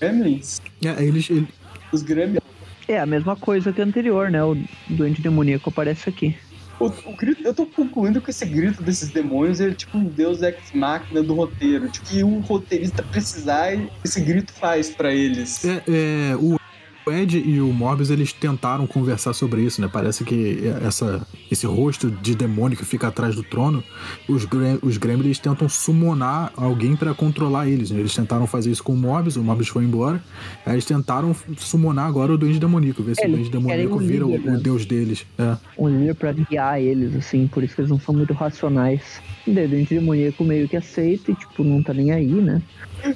Gremlins, É, eles, ele- os Gremlins É a mesma coisa que a anterior, né? O doente demoníaco aparece aqui. O, o grito, eu tô concluindo que esse grito desses demônios é tipo um deus ex-máquina do roteiro. Tipo, que o roteirista precisar, esse grito faz pra eles. é, é, o Ed e o Morbius eles tentaram conversar sobre isso, né? Parece que essa, esse rosto de demônio que fica atrás do trono, os, os Gremlins tentam summonar alguém pra controlar eles. Né? Eles tentaram fazer isso com o Morbius, o Morbius foi embora. Aí eles tentaram summonar agora o Duende Demoníaco, ver se É, o Duende Demoníaco um vira o, líder, né? o deus deles. É. um líder pra guiar eles, assim, por isso que eles não são muito racionais. E daí o doente demoníaco meio que aceita e, tipo, não tá nem aí, né?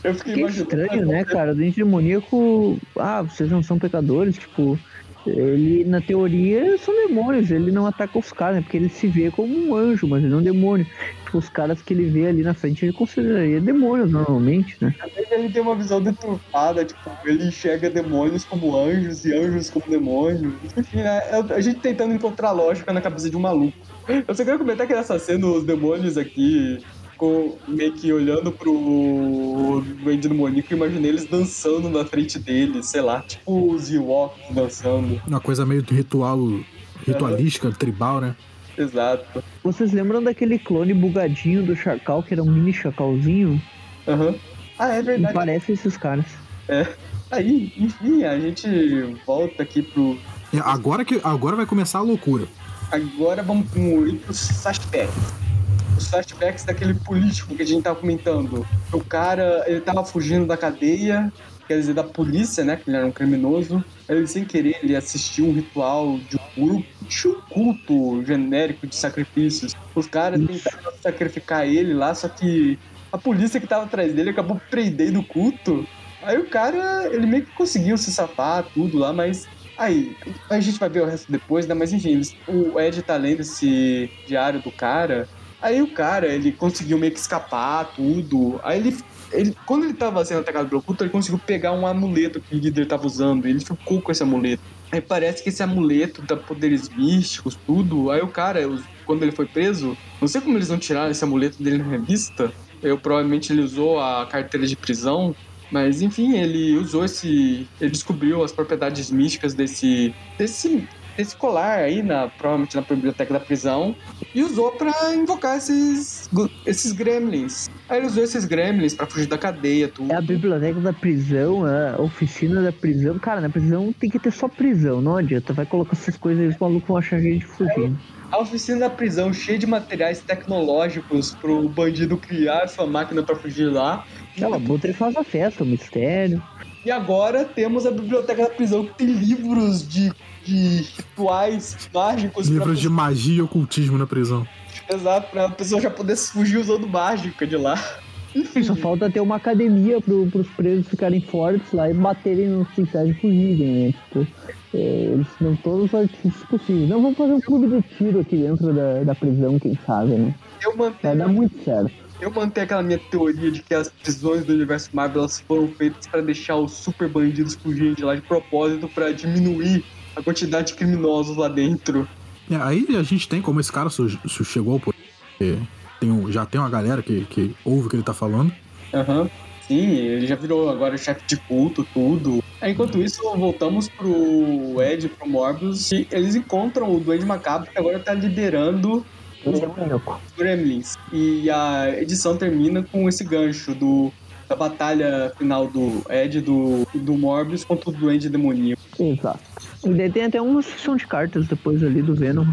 Eu fiquei Que imaginando. estranho, né, cara? O doente demoníaco, ah, vocês não são pecadores, tipo, ele, na teoria, são demônios, ele não ataca os caras, né? Porque ele se vê como um anjo, mas ele não é um demônio. Tipo, os caras que ele vê ali na frente, ele consideraria demônios normalmente, né? Ele tem uma visão deturpada, tipo, ele enxerga demônios como anjos e anjos como demônios. Enfim, né? A gente tentando encontrar lógica na cabeça de um maluco. Eu só queria comentar que nessa cena os demônios aqui. Ficou meio que olhando pro Duende Demoníaco e imaginei eles dançando na frente dele, sei lá, tipo os Ewoks dançando. Uma coisa meio ritual, ritualística, tribal, né? Exato. Vocês lembram daquele clone bugadinho do Chacal, que era um mini chacalzinho? Aham. Ah, é verdade. parece esses caras. Aí, enfim, a gente volta aqui pro. É, agora, que, agora vai começar a loucura. Agora vamos pro, ir pros flashbacks. Os flashbacks daquele político que a gente tava comentando. O cara, ele tava fugindo da cadeia, quer dizer, da polícia, né? Que ele era um criminoso. Ele, sem querer, ele assistiu um ritual de um grupo, de um culto genérico de sacrifícios. Os caras tentaram sacrificar ele lá, só que a polícia que tava atrás dele acabou prendendo o culto. Aí o cara, ele meio que conseguiu se safar, tudo lá, mas Aí, a gente vai ver o resto depois, né? Mas enfim, o Ed tá lendo esse diário do cara. Aí o cara, ele conseguiu meio que escapar, tudo. Aí ele, ele quando ele tava sendo atacado pelo culto, ele conseguiu pegar um amuleto que o líder tava usando. Ele ficou com esse amuleto. Aí parece que esse amuleto dá poderes místicos, tudo. Aí o cara, quando ele foi preso, não sei como eles não tiraram esse amuleto dele na revista. Eu provavelmente ele usou a carteira de prisão. Mas enfim, ele usou esse. Ele descobriu as propriedades místicas desse. desse. desse colar aí, na, provavelmente na biblioteca da prisão. E usou pra invocar esses. esses gremlins. Aí ele usou esses gremlins pra fugir da cadeia, tudo. É a biblioteca da prisão, a oficina da prisão. Cara, na prisão tem que ter só prisão, não adianta. Vai colocar essas coisas aí, os malucos vão achar a gente fugindo. A oficina da prisão cheia de materiais tecnológicos pro bandido criar sua máquina pra fugir lá. Ela bota ele faz a festa, o mistério. E agora temos a biblioteca da prisão que tem livros de, de rituais mágicos. Livros de magia e ocultismo na prisão. Exato, pra pessoa já poder fugir usando mágica de lá. Enfim, Só falta ter uma academia pro, pros presos ficarem fortes lá e baterem nos policiais e fugirem, né? Tipo, é, eles dão todos os artifícios possíveis. Não, vamos fazer um clube de tiro aqui dentro da, da prisão, quem sabe, né? eu Vai mantenho, dar muito certo. eu mantenho aquela minha teoria de que as prisões do universo Marvel elas foram feitas pra deixar os super bandidos fugirem de lá de propósito pra diminuir a quantidade de criminosos lá dentro. É, aí a gente tem, como esse cara su- su- chegou ao poder, é, tem um- já tem uma galera que, que ouve o que ele tá falando. Aham. Sim, ele já virou agora chefe de culto, tudo. Aí, enquanto isso, voltamos pro Ed e pro Morbius. E eles encontram o Duende Macabro, que agora tá liderando Ele é os Gremlins. E a edição termina com esse gancho do, da batalha final do Ed e do, do Morbius contra o Duende Demoníaco. Exato. E daí tem até uma sessão de cartas depois ali do Venom,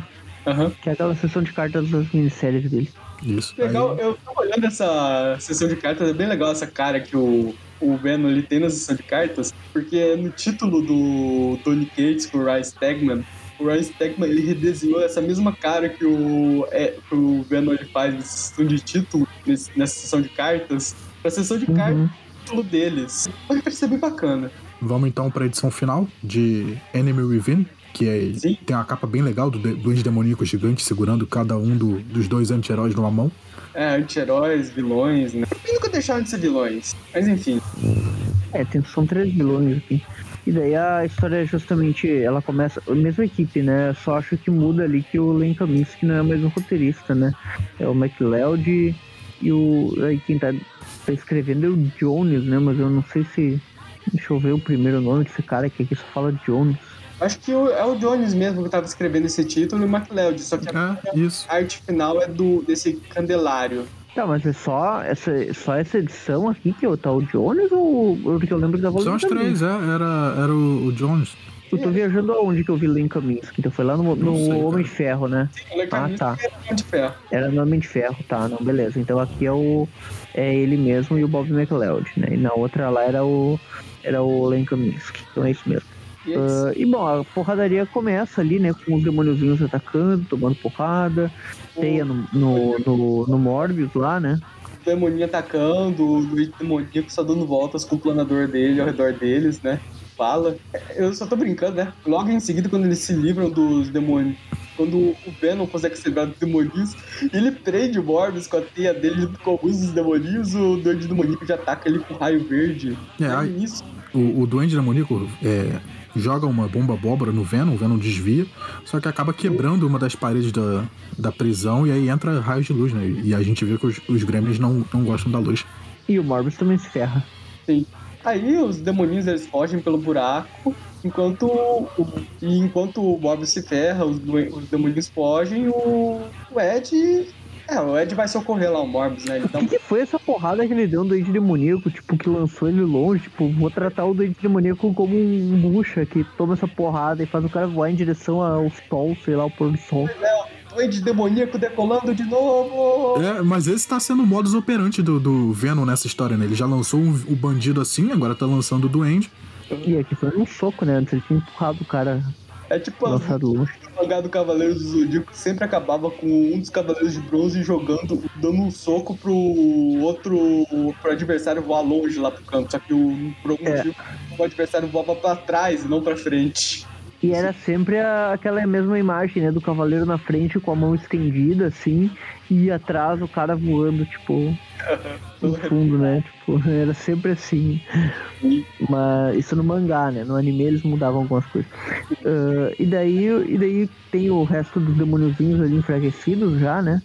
Aham. que é aquela sessão de cartas das minisséries dele. Isso. Legal, Aí- eu tava olhando essa sessão de cartas, é bem legal essa cara que o, o Venom ele tem na sessão de cartas, porque no título do Tony Cates com o Ryan Stegman, o Ryan Stegman ele redesenhou essa mesma cara que o, é, que o Venom ele faz nessa sessão de título, nessa sessão de cartas, pra sessão de cartas, Uhum. o título deles. Pode parecer bem bacana. Vamos então pra edição final de Enemy Within, que é, Sim. tem uma capa bem legal do de- Duende Demoníaco gigante segurando cada um do- dos dois anti-heróis numa mão. É, anti-heróis, vilões, né? E nunca deixaram de ser vilões. Mas enfim. É, tem, são três vilões aqui. E daí a história é justamente, ela começa, a mesma equipe, né? Só acho que muda ali que o Len Kaminsky não é mais um roteirista, né? É o McLeod e o. Aí quem tá, tá escrevendo é o Jones, né? Mas eu não sei se. Deixa eu ver o primeiro nome desse cara que aqui só fala Jones. Acho que é o Jones mesmo que tava escrevendo esse título e o McLeod, só que a isso. A arte final é do desse candelário. Tá, mas é só essa, só essa edição aqui que tá o Jones ou porque eu lembro que tava o São os três, é, era, era o, o Jones. Eu tô viajando aonde que eu vi Len Kaminsky? Então foi lá no, no sei. Homem de Ferro, né? O Lecamino tá. é Homem de ferro. Era no Homem de Ferro, tá, não, beleza. Então aqui é o é ele mesmo e o Bob McLeod, né? E na outra lá era o era o Len Kaminsky. Então é isso mesmo. E Ah, e bom, a porradaria começa ali, né, com os demôniozinhos atacando, tomando porrada, teia no, no, no, no Morbius lá, né? o demoninho atacando, o demoníaco só dando voltas com o planador dele ao redor deles, né? Fala. Eu só tô brincando, né? Logo em seguida, quando eles se livram dos demônios. Quando o Venom consegue se livrar dos demoninhos, ele prende o Morbius com a teia dele com alguns dos demoninhos, o doido demoníaco já ataca ele com raio verde. É, aí- isso. O, o Duende Demoníaco é, joga uma bomba abóbora no Venom, o Venom desvia, só que acaba quebrando uma das paredes da, da prisão e aí entra raios de luz, né? E a gente vê que os, os gremlins não, não gostam da luz. E o Morbius também se ferra. Sim. Aí os demoninhos eles fogem pelo buraco, enquanto o, e enquanto o Morbius se ferra, os, os demoninhos fogem, o, o Ed É, o Ed vai socorrer lá o Morbius, né? O Então, que, que foi essa porrada que ele deu no doente demoníaco, tipo, que lançou ele longe? Tipo, vou tratar o doente demoníaco como um bucha que toma essa porrada e faz o cara voar em direção ao sol, sei lá, ao pôr do sol. o Ed demoníaco decolando de novo! É, mas esse tá sendo o modus operandi do, do Venom nessa história, né? Ele já lançou um- o bandido assim, agora tá lançando o Duende. E aqui foi um soco, né? Antes ele tinha empurrado o cara É tipo a lançado longe. mangá do Cavaleiro do Zodíaco que sempre acabava com um dos Cavaleiros de Bronze jogando, dando um soco pro outro, pro adversário voar longe lá pro canto. Só que o, por algum É. motivo o adversário voava pra trás e não pra frente. E era sempre a- aquela mesma imagem, né? Do cavaleiro na frente com a mão estendida, assim, e atrás o cara voando, tipo, *laughs* no fundo, né? Tipo, *laughs* era sempre assim. Mas isso no mangá, né? No anime eles mudavam algumas coisas. Ah, e, daí, e daí tem o resto dos demôniozinhos ali enfraquecidos já, né?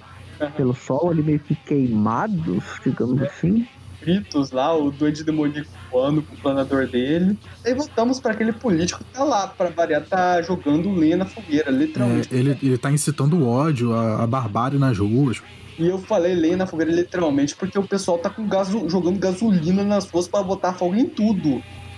Pelo sol, ali meio que queimados, digamos assim. Gritos lá, o doente demoníaco voando com o planador dele. Aí voltamos pra aquele político que tá lá, pra variar, tá jogando lenha na fogueira, É, literalmente. ele, ele tá incitando o ódio, a, a barbárie nas ruas. E eu falei lenha na fogueira literalmente porque o pessoal tá com gaso, jogando gasolina nas ruas pra botar fogo em tudo.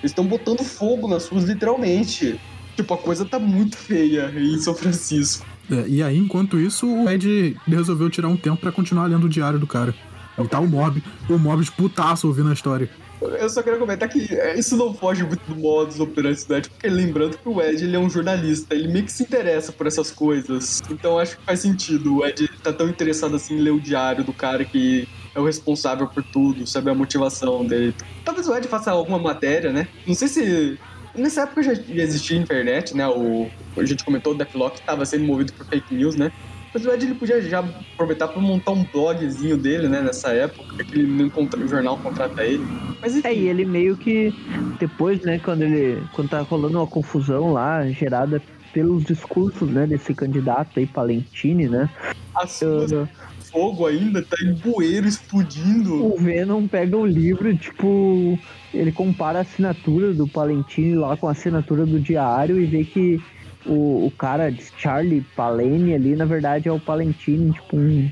Eles estão botando fogo nas ruas literalmente. Tipo, a coisa tá muito feia em São Francisco. É, e aí, enquanto isso, o Ed resolveu tirar um tempo pra continuar lendo o diário do cara. E tá o Mob, o Mob putaço ouvindo a história. Eu só queria comentar que é, isso não foge muito do modus operandi do Ed, porque lembrando que o Ed ele é um jornalista, ele meio que se interessa por essas coisas. Então acho que faz sentido. O Ed tá tão interessado assim em ler o diário do cara que é o responsável por tudo, sabe a motivação dele. Talvez o Ed faça alguma matéria, né? Não sei se. Nessa época já existia internet, né? O, a gente comentou o Deathlock estava sendo movido por fake news, né? Mas o Ed ele podia já aproveitar para montar um blogzinho dele, né? Nessa época, que ele não contra, o jornal contrata ele. Mas enfim. É, e ele meio que depois, né, quando ele. Quando tá rolando uma confusão lá, gerada pelos discursos, né, desse candidato aí, Palentini, né? As ruas uh, de fogo ainda, tá em bueiro explodindo. o Venom pega o livro, tipo, ele compara a assinatura do Palentini lá com a assinatura do diário e vê que o, o cara, Charlie Palene ali, na verdade é o Palentini, tipo, um,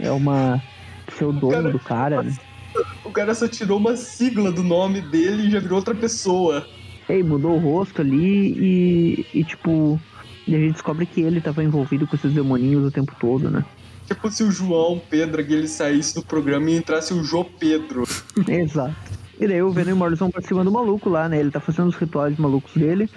é uma pseudônimo Cara, do cara, né? O cara só tirou uma sigla do nome dele e já virou outra pessoa. Ei, mudou o rosto ali e, e tipo, e a gente descobre que ele tava envolvido com esses demoninhos o tempo todo, né? Tipo se o João Pedro aqui, ele saísse do programa e entrasse o Jô Pedro. *laughs* Exato. E daí o Venom e o Morbius vão pra cima do maluco lá, né? Ele tá fazendo os rituais malucos dele.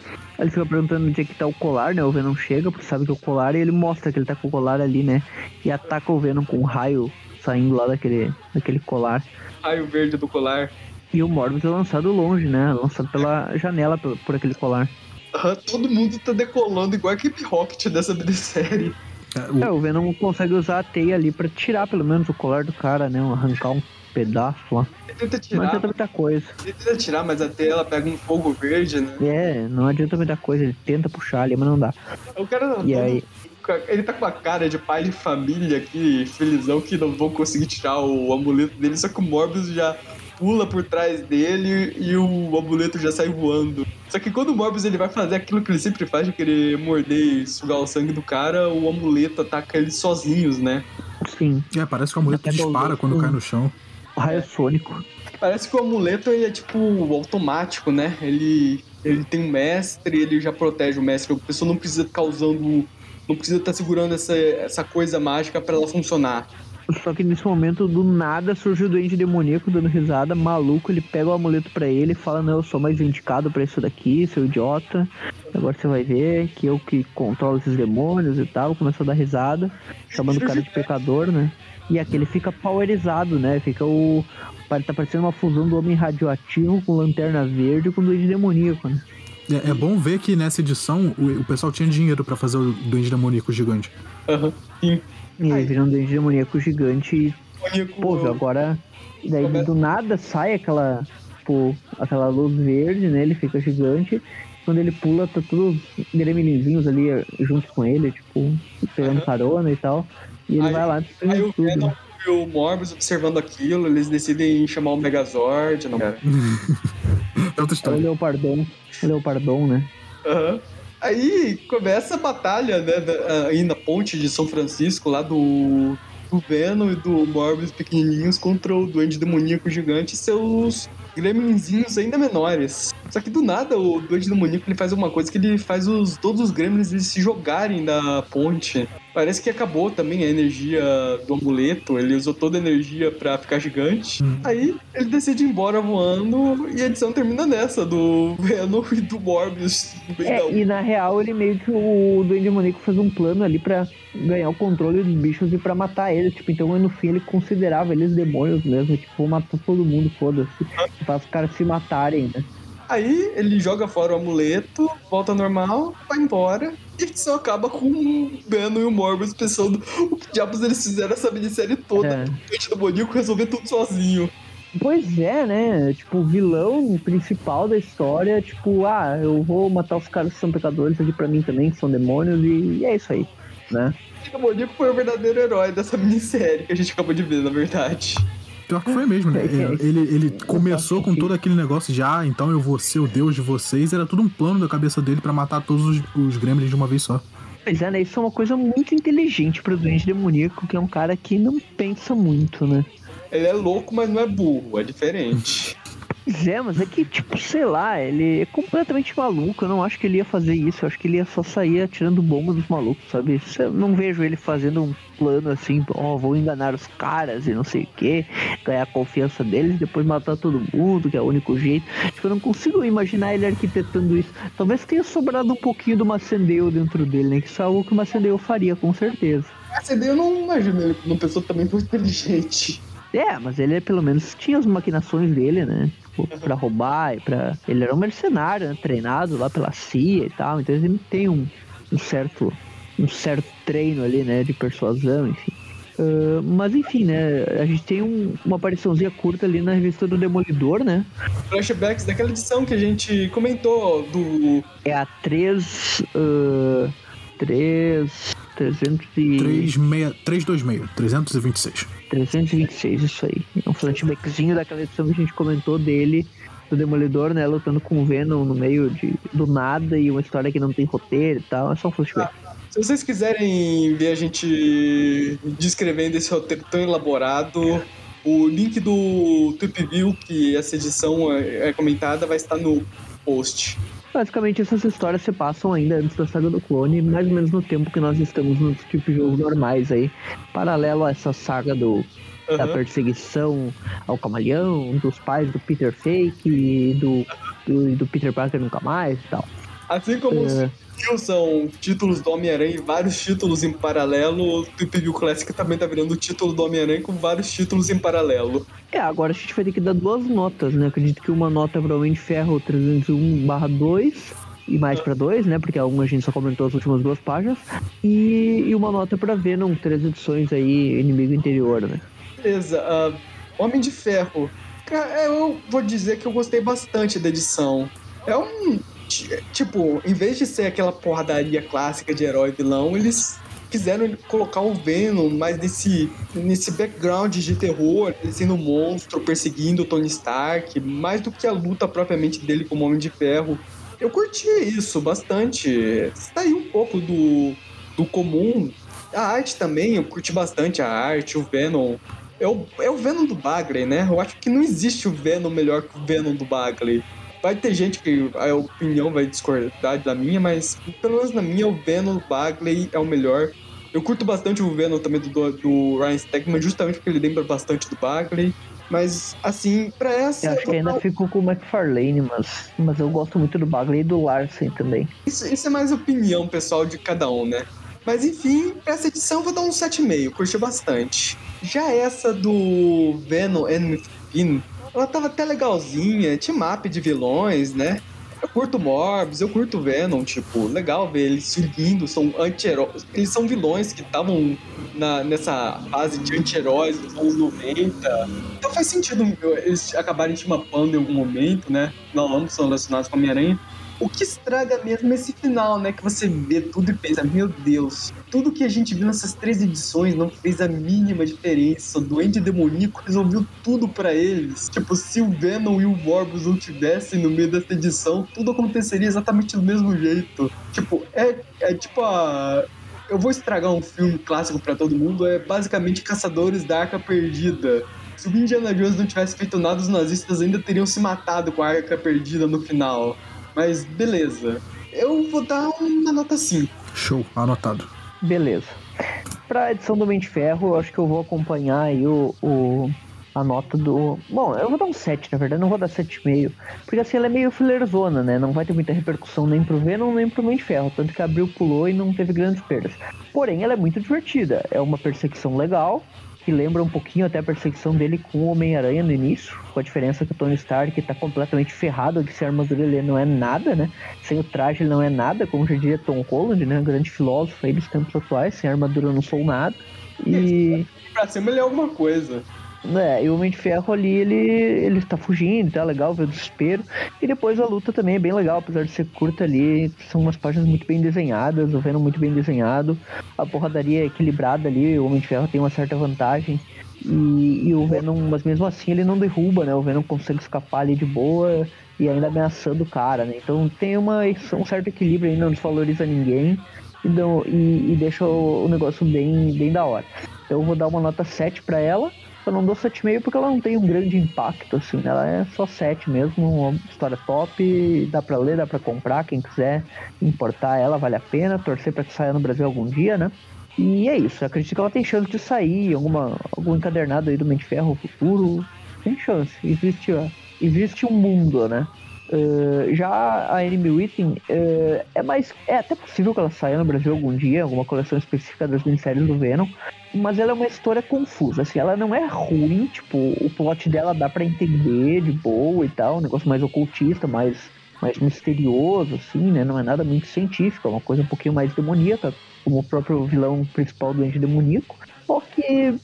Aí ele fica perguntando onde é que tá o colar, né? O Venom chega, porque sabe que é o colar, e ele mostra que ele tá com o colar ali, né? E ataca o Venom com um raio saindo lá daquele, daquele colar. Raio verde do colar. E o Morbius é lançado longe, né? Lançado pela janela por, por aquele colar. Ah, todo mundo tá decolando igual a Equipe Rocket dessa minissérie. É, o- É, o Venom consegue usar a teia ali pra tirar pelo menos o colar do cara, né? Arrancar um pedaço lá. Ele tenta Não tirar, adianta muita coisa. ele tenta tirar, mas até ela pega um fogo verde, né? É, não adianta muita coisa. Ele tenta puxar ali, mas não dá. O cara não E aí? Ele tá com a cara de pai de família aqui, felizão, que não vão conseguir tirar o amuleto dele, só que o Morbius já pula por trás dele e o amuleto já sai voando. Só que quando o Morbius ele vai fazer aquilo que ele sempre faz, de querer morder e sugar o sangue do cara, o amuleto ataca eles sozinhos, né? Sim, é, parece que o amuleto Até dispara quando cai no chão. Raio sônico. Parece que o amuleto ele é tipo automático, né? Ele, ele tem um mestre, ele já protege o mestre. A pessoa não precisa ficar usando. Não precisa estar segurando essa, essa coisa mágica pra ela funcionar. Só que nesse momento, do nada, surge o doente demoníaco dando risada, maluco. Ele pega o amuleto pra ele e fala: Não, eu sou mais indicado pra isso daqui, seu idiota. Agora você vai ver que eu que controlo esses demônios e tal. Começa a dar risada, chamando o cara de pecador, né? E aqui ele fica powerizado, né? Fica o. Tá parecendo uma fusão do homem radioativo com lanterna verde com doente demoníaco, né? É, é bom ver que nessa edição o, o pessoal tinha dinheiro pra fazer o Duende Demoníaco gigante. Aham. Sim. E ele Ai. vira um doente demoníaco gigante e Pô, agora. E daí Começa- do nada sai aquela. Tipo, aquela luz verde, né? Ele fica gigante. Quando ele pula, tá todos os gremlinzinhos ali junto com ele, tipo, pegando Aham. carona e tal. E ele Aí- vai lá Aí o. Venom e o Morbius observando aquilo, eles decidem chamar o Megazord, não cara. É *laughs* outra É o história. Leopardon. O Leopardon, né? Aham. Aí começa a batalha, né, aí na ponte de São Francisco, lá do do Venom e do Morbius pequenininhos contra o Duende Demoníaco gigante e seus gremlinzinhos ainda menores. Só que do nada o Duende Demoníaco ele faz uma coisa que ele faz os, todos os gremlins eles se jogarem da ponte. Parece que acabou também a energia do amuleto, ele usou toda a energia pra ficar gigante. Hum. Aí ele decide ir embora voando e a edição termina nessa, do Venom e do Morbius. É, e na real ele meio que o Duende Demoníaco fez um plano ali pra ganhar o controle dos bichos e pra matar eles. Tipo, então no fim ele considerava eles demônios mesmo. Tipo, matar todo mundo, foda-se. Faz os caras se matarem, né? Aí ele joga fora o amuleto, volta normal, vai embora. E edição acaba com o Venom e o Morbius pensando o que diabos eles fizeram essa minissérie toda. É. O Duende Demoníaco resolver tudo sozinho. Pois é, né? Tipo, o vilão principal da história, tipo, ah, eu vou matar os caras que são pecadores aqui pra mim também, que são demônios, e é isso aí, né? O Demoníaco foi o verdadeiro herói dessa minissérie que a gente acabou de ver, na verdade. Pior que foi mesmo, né? *laughs* É, é. Ele, ele começou com todo aquele negócio de, ah, então eu vou ser o deus de vocês. Era tudo um plano da cabeça dele pra matar todos os, os gremlins de uma vez só. Pois é, né? Isso é uma coisa muito inteligente pro Duende Demoníaco, que é um cara que não pensa muito, né? Ele é louco, mas não é burro, é diferente. *laughs* Pois é, mas é que, tipo, sei lá, ele é completamente maluco. Eu não acho que ele ia fazer isso. Eu acho que ele ia só sair atirando bomba dos malucos, sabe? Eu não vejo ele fazendo um plano assim, ó, vou enganar os caras e não sei o que, ganhar a confiança deles, depois matar todo mundo, que é o único jeito. Tipo, eu não consigo imaginar ele arquitetando isso. Talvez tenha sobrado um pouquinho do Macendeu dentro dele, né? Que isso é algo que o Macendeu faria, com certeza. Ideia eu não imagino ele como uma pessoa também muito inteligente. É, mas ele pelo menos tinha as maquinações dele, né? Tipo, pra roubar e pra. Ele era um mercenário, né? treinado lá pela CIA e tal, então ele tem um, um certo. um certo treino ali, né? De persuasão, enfim. Ah, mas enfim, né? A gente tem um- uma apariçãozinha curta ali na revista do Demolidor, né? Flashbacks daquela edição que a gente comentou do. É a 3. Uh, 3. 300 e... 36 326, 326. 326, isso aí. É um flashbackzinho daquela edição que a gente comentou dele, do Demolidor, né? Lutando com o Venom no meio de, do nada e uma história que não tem roteiro e tal. É só um flashback. Se vocês quiserem ver a gente descrevendo esse roteiro tão elaborado, o link do Tweep View, que essa edição é é comentada, vai estar no post. Basicamente, essas histórias se passam ainda antes da saga do clone, mais ou menos no tempo que nós estamos nos tipo de jogos normais aí, paralelo a essa saga do, da Aham. perseguição ao camaleão, dos pais do Peter Fake e do, do, do Peter Parker nunca mais e tal. Assim como os É. View são títulos do Homem-Aranha e vários títulos em paralelo, o Tweep Classic também tá virando o título do Homem-Aranha com vários títulos em paralelo. É, agora a gente vai ter que dar duas notas, né? Acredito que uma nota é para de Ferro 301/2 e mais pra 2, né? Porque a uma a gente só comentou as últimas duas páginas. E, e uma nota pra Venom, três edições aí, Inimigo Interior, né? Beleza, ah, Homem de Ferro. Cara, eu vou dizer que eu gostei bastante da edição. É um. Ti- Tipo, em vez de ser aquela porradaria clássica de herói vilão, eles quiseram colocar o Venom mais nesse, nesse background de terror, ele sendo um monstro perseguindo o Tony Stark, mais do que a luta propriamente dele como Homem de Ferro. Eu curti isso bastante. Saiu um pouco do, do comum. A arte também, eu curti bastante a arte, o Venom. É o, é o Venom do Bagley, né? Eu acho que não existe o Venom melhor que o Venom do Bagley. Vai ter gente que a opinião vai discordar da minha, mas pelo menos na minha, o Venom Bagley é o melhor. Eu curto bastante o Venom também do, do Ryan Stegman, justamente porque ele lembra bastante do Bagley. Mas, assim, pra essa. Eu acho que ainda ficou com o McFarlane, mas, mas eu gosto muito do Bagley e do Larsen também. Isso, isso é mais opinião pessoal de cada um, né? Mas enfim, pra essa edição eu vou dar um 7,5, curti bastante. Já essa do Venom and Finn, ela tava até legalzinha, tinha map de vilões, né? Eu curto Morbius, eu curto Venom, tipo, legal ver eles seguindo, são anti-heróis. Eles são vilões que estavam nessa fase de anti-heróis dos anos 90. Então faz sentido eles acabarem te mapando em algum momento, né? Não ambos são relacionados com a Homem-Aranha. O que estraga mesmo é esse final, né? Que você vê tudo e pensa, meu Deus, tudo que a gente viu nessas três edições não fez a mínima diferença. O Duende Demoníaco resolveu tudo pra eles. Tipo, se o Venom e o Morbius não tivessem no meio dessa edição, tudo aconteceria exatamente do mesmo jeito. Tipo, é, é tipo a. eu vou estragar um filme clássico pra todo mundo, é basicamente Caçadores da Arca Perdida. Se o Indiana Jones não tivesse feito nada, os nazistas ainda teriam se matado com a Arca Perdida no final. Mas beleza. Eu vou dar uma nota 5. Show, anotado. Beleza. Pra edição do Mente Ferro, eu acho que eu vou acompanhar aí o, o- a nota do. Bom, eu vou dar um 7, na verdade, não vou dar 7,5. Porque assim, ela é meio fillerzona, né? Não vai ter muita repercussão nem pro Venom, nem pro Mente Ferro. Tanto que abriu, pulou e não teve grandes perdas. Porém, ela é muito divertida. É uma perseguição legal, que lembra um pouquinho até a perseguição dele com o Homem-Aranha no início. Com a diferença que o Tony Stark tá completamente ferrado, que sem a armadura ele não é nada, né? Sem o traje ele não é nada, como já diria Tom Holland, né? Grande filósofo aí dos tempos atuais. Sem armadura eu não sou nada. E. Pra cima ele é alguma coisa. É, e o Homem de Ferro ali, ele, ele tá fugindo, tá legal, vê o desespero. E depois a luta também é bem legal, apesar de ser curta ali. São umas páginas muito bem desenhadas, o Venom muito bem desenhado. A porradaria é equilibrada ali, o Homem de Ferro tem uma certa vantagem. E, e o Venom, mas mesmo assim ele não derruba, né? O Venom consegue escapar ali de boa e ainda ameaçando o cara, né? Então tem uma, um certo equilíbrio aí, não desvaloriza ninguém e, e- e deixa o, o negócio bem, bem da hora. Eu vou dar uma nota 7 pra ela. Eu não dou 7,5 porque ela não tem um grande impacto, assim, né? Ela é só 7 mesmo, uma história top, dá pra ler, dá pra comprar, quem quiser importar ela, vale a pena, torcer pra que saia no Brasil algum dia, né? E é isso, acredito que ela tem chance de sair, alguma, algum encadernado aí do Mente Ferro futuro, tem chance, existe, existe um mundo, né? Uh, já a Enemy Within uh, é mais. É até possível que ela saia no Brasil algum dia, alguma coleção específica das minisséries do Venom, mas ela é uma história confusa, assim, ela não é ruim, tipo, o plot dela dá pra entender de boa e tal, um negócio mais ocultista, mais, mais misterioso, assim, né? Não é nada muito científico, é uma coisa um pouquinho mais demoníaca, como o próprio vilão principal do Ente Demoníaco. Só que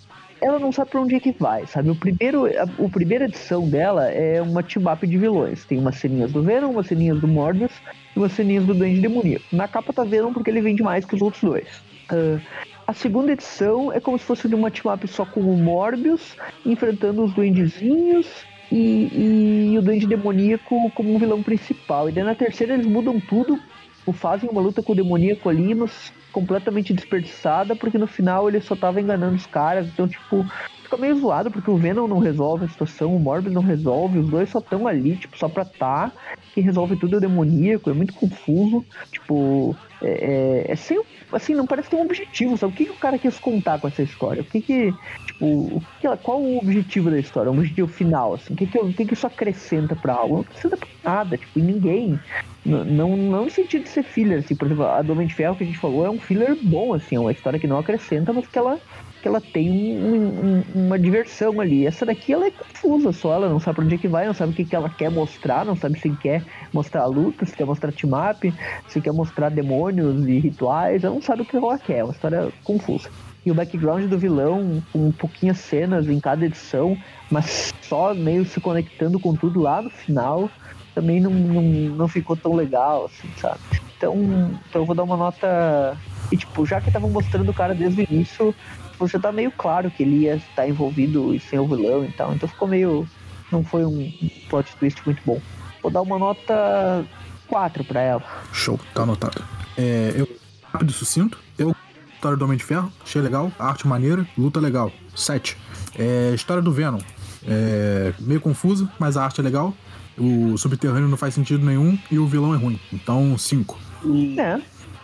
ela não sabe pra onde é que vai, sabe? O primeiro, a, a primeira edição dela é uma team-up de vilões. Tem umas ceninhas do Venom, umas ceninhas do Morbius e umas ceninhas do Duende Demoníaco. Na capa tá Venom porque ele vende mais que os outros dois. Ah, a segunda edição é como se fosse de uma team-up só com o Morbius, enfrentando os duendezinhos e, e o Duende Demoníaco como um vilão principal. E daí na terceira eles mudam tudo, ou fazem uma luta com o demoníaco ali, mas completamente desperdiçada, porque no final ele só tava enganando os caras. Então, tipo, fica meio zoado, porque o Venom não resolve a situação, o Morbius não resolve, os dois só estão ali, tipo, só pra tá. Quem resolve tudo é o demoníaco, é muito confuso. Tipo, é, é, é sem. Assim, não parece ter um objetivo, sabe? O que, que o cara quis contar com essa história? O que que. Tipo, qual o objetivo da história? O objetivo final, assim? O que que, o que que isso acrescenta pra algo? Não acrescenta pra nada, tipo, ninguém. N- Não, não no sentido de ser filler, assim, por exemplo, a do Homem de Ferro que a gente falou é um filler bom, assim, é uma história que não acrescenta, mas que ela, que ela tem um- um- uma diversão ali. Essa daqui ela é confusa só, ela não sabe pra onde é que vai, não sabe o que, que ela quer mostrar, não sabe se quer mostrar a luta, se quer mostrar team-up, se quer mostrar demônios e rituais, ela não sabe o que ela quer, é uma história confusa. E o background do vilão, com pouquinhas cenas em cada edição, mas só meio se conectando com tudo lá no final, também não, não, não ficou tão legal, assim, sabe? Então, então eu vou dar uma nota. E tipo, já que estavam mostrando o cara desde o início, você tá meio claro que ele ia estar envolvido e sem o vilão e tal. Então ficou meio. Não foi um plot twist muito bom. Vou dar uma nota 4 pra ela. Show, tá anotado. É, eu, rápido e sucinto. Eu, história do Homem de Ferro, achei legal. Arte maneira, luta legal. 7. É, história do Venom. É, meio confusa, mas a arte é legal. O subterrâneo não faz sentido nenhum e o vilão é ruim. Então, 5. E É.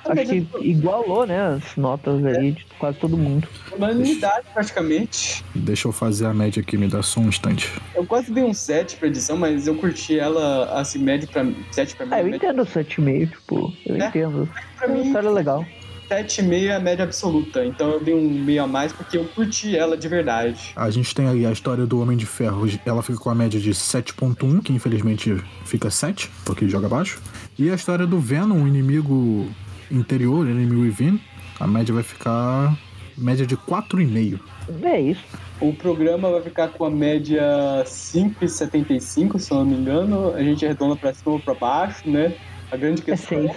Acho que igualou, né, as notas aí de quase todo mundo. unanimidade, praticamente. Deixa eu fazer a média aqui, me dá só um instante. Eu quase dei um 7 pra edição, mas eu curti ela, assim, médio pra 7 pra mim. Ah, eu entendo o 7,5, tipo, eu É. entendo. pra É uma mim, história legal. 7,5 é a média absoluta. Então eu dei um meio a mais porque eu curti ela de verdade. A gente tem aí a história do Homem de Ferro, ela fica com a média de 7.1, que infelizmente fica 7, porque joga abaixo. E a história do Venom, o inimigo interior, inimigo within, a média vai ficar média de 4,5. É isso. O programa vai ficar com a média 5,75, se eu não me engano. A gente arredonda pra cima ou pra baixo, né? A grande É questão 6. É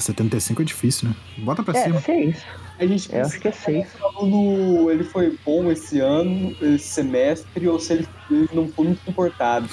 75 é difícil, né? Bota pra É, cima. 6. a gente Eu acho que é 6. se o aluno ele foi bom esse ano, esse semestre, ou se ele, ele não foi muito comportado.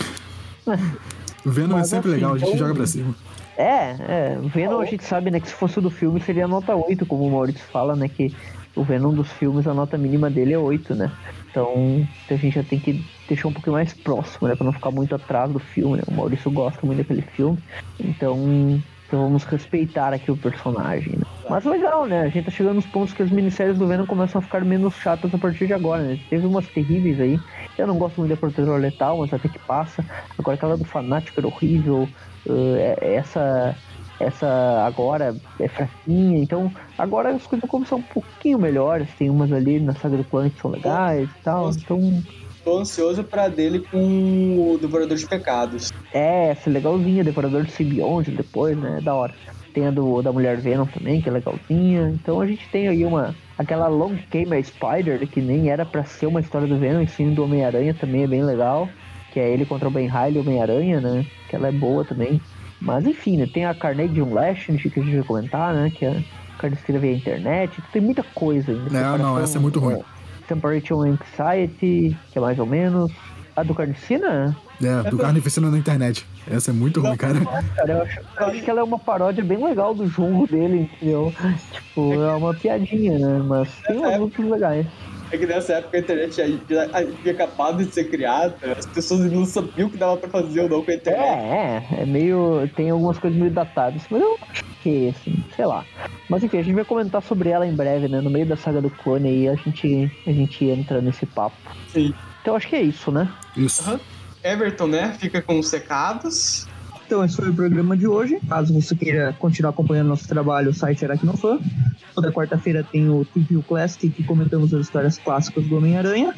O Venom Mas, é sempre assim, legal, a gente então- joga pra cima. É, é. O Venom a gente sabe, né, que se fosse do filme seria nota 8, como o Maurício fala, né? Que o Venom dos filmes, a nota mínima dele é 8, né? Então a gente já tem que deixar um pouquinho mais próximo, né? Pra não ficar muito atrás do filme, né? O Maurício gosta muito daquele filme. Então. Então vamos respeitar aqui o personagem, né? Mas legal, né? A gente tá chegando nos pontos que as minisséries do Venom começam a ficar menos chatas a partir de agora, né? Teve umas terríveis aí. Eu não gosto muito da Protetor Letal, mas até que passa. Agora aquela do Fanático era horrível. Uh, essa essa agora é fraquinha, então agora as coisas vão começar um pouquinho melhores, tem umas ali na saga do clã que são legais e tal, então Tô ansioso pra dele com o Devorador de Pecados. é, essa é legalzinha, Devorador de Simbionte depois, né, da hora. Tem a do, da Mulher Venom também, que é legalzinha, então a gente tem aí uma, aquela Long Came a Spider, que nem era pra ser uma história do Venom, e sim do Homem-Aranha também é bem legal, que é ele contra o Ben Riley e o Homem-Aranha, né, que ela é boa também. Mas enfim, né, tem a Carnage Unleashed que a gente vai comentar, né? Que é Carniceira via internet. Tem muita coisa ainda. Não, não, essa é muito ruim. Temperature Anxiety, que é mais ou menos. A do Carnicina? É, do Carnificina na internet. Essa é muito ruim, cara. Cara, eu acho, eu acho que ela é uma paródia bem legal do jogo dele, entendeu? Tipo, é uma piadinha, né? Mas tem músicas legais. É que nessa época a internet havia acabado de ser criada, as pessoas não sabiam o que dava pra fazer ou não com a internet. É, é, é meio. Tem algumas coisas meio datadas, mas eu acho que, assim, sei lá. Mas enfim, a gente vai comentar sobre ela em breve, né? No meio da saga do clone aí a gente, a gente entra nesse papo. Sim. Então acho que é isso, né? Isso. Aham. Everton, né? Fica com os secados. Então, esse foi o programa de hoje. Caso você queira continuar acompanhando nosso trabalho, o site Aracnofan. Toda quarta-feira tem o TV Classic, que comentamos as histórias clássicas do Homem-Aranha.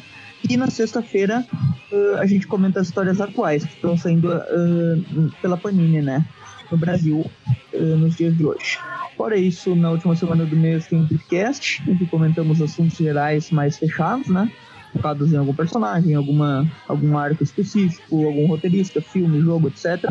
E na sexta-feira ah, a gente comenta as histórias atuais que estão saindo ah, pela Panini, né? No Brasil, ah, nos dias de hoje. Fora isso, na última semana do mês tem um podcast, em que comentamos assuntos gerais mais fechados, né? Focados em algum personagem, alguma, algum arco específico, algum roteirista, filme, jogo, etc.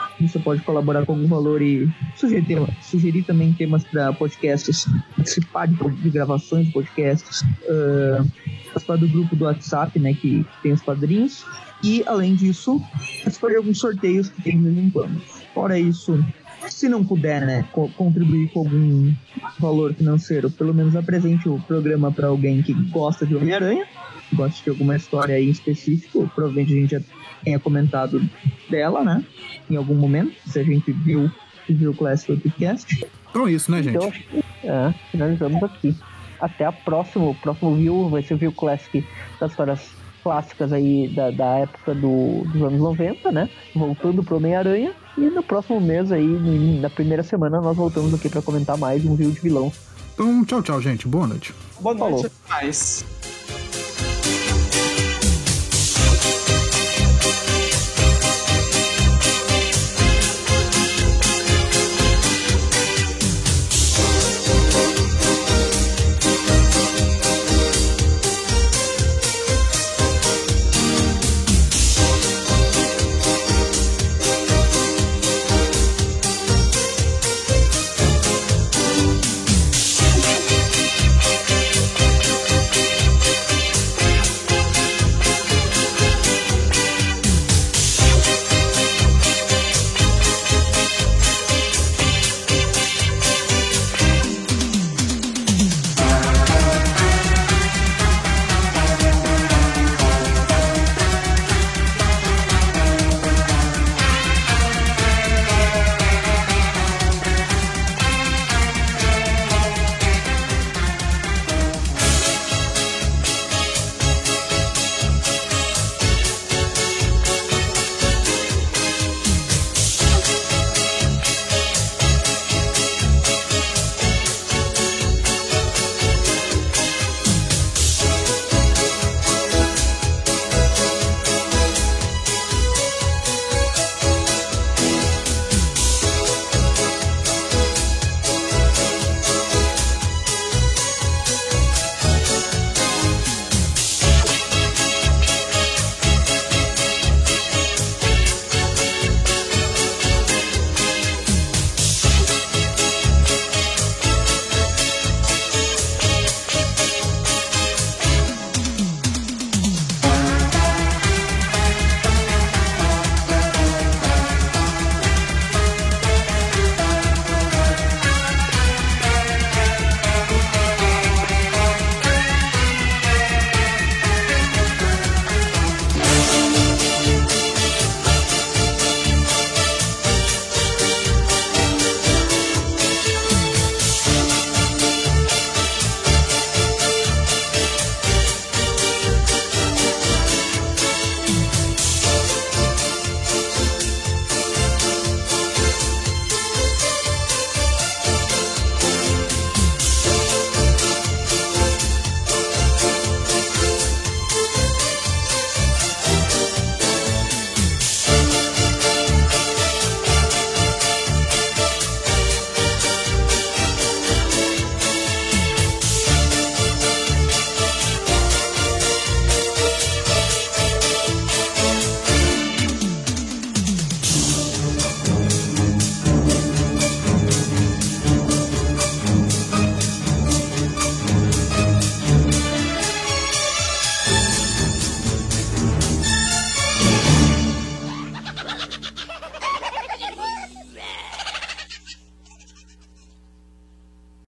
Você pode colaborar com algum valor e sugerir, tema- sugerir também temas para podcasts, participar de, de gravações de podcasts, ah, participar do grupo do WhatsApp, né, que tem os padrinhos. E, além disso, participar de alguns sorteios que tem de vez. Fora isso, se não puder, né, co- contribuir com algum valor financeiro, pelo menos apresente o programa para alguém que gosta de Homem-Aranha, gosta de alguma história aí em específico, provavelmente a gente já tenha comentado dela, né, em algum momento, se a gente viu, viu o Classic Podcast. Então é isso, né, gente? Então acho que é, finalizamos aqui. Até a próxima. O próximo view vai ser o view classic das histórias clássicas aí da, da época do, dos anos 90, né? Voltando pro Homem-Aranha. E no próximo mês aí, na primeira semana, nós voltamos aqui para comentar mais um view de vilão. Então, tchau, tchau, gente. Boa noite. Boa noite, Falou. até mais.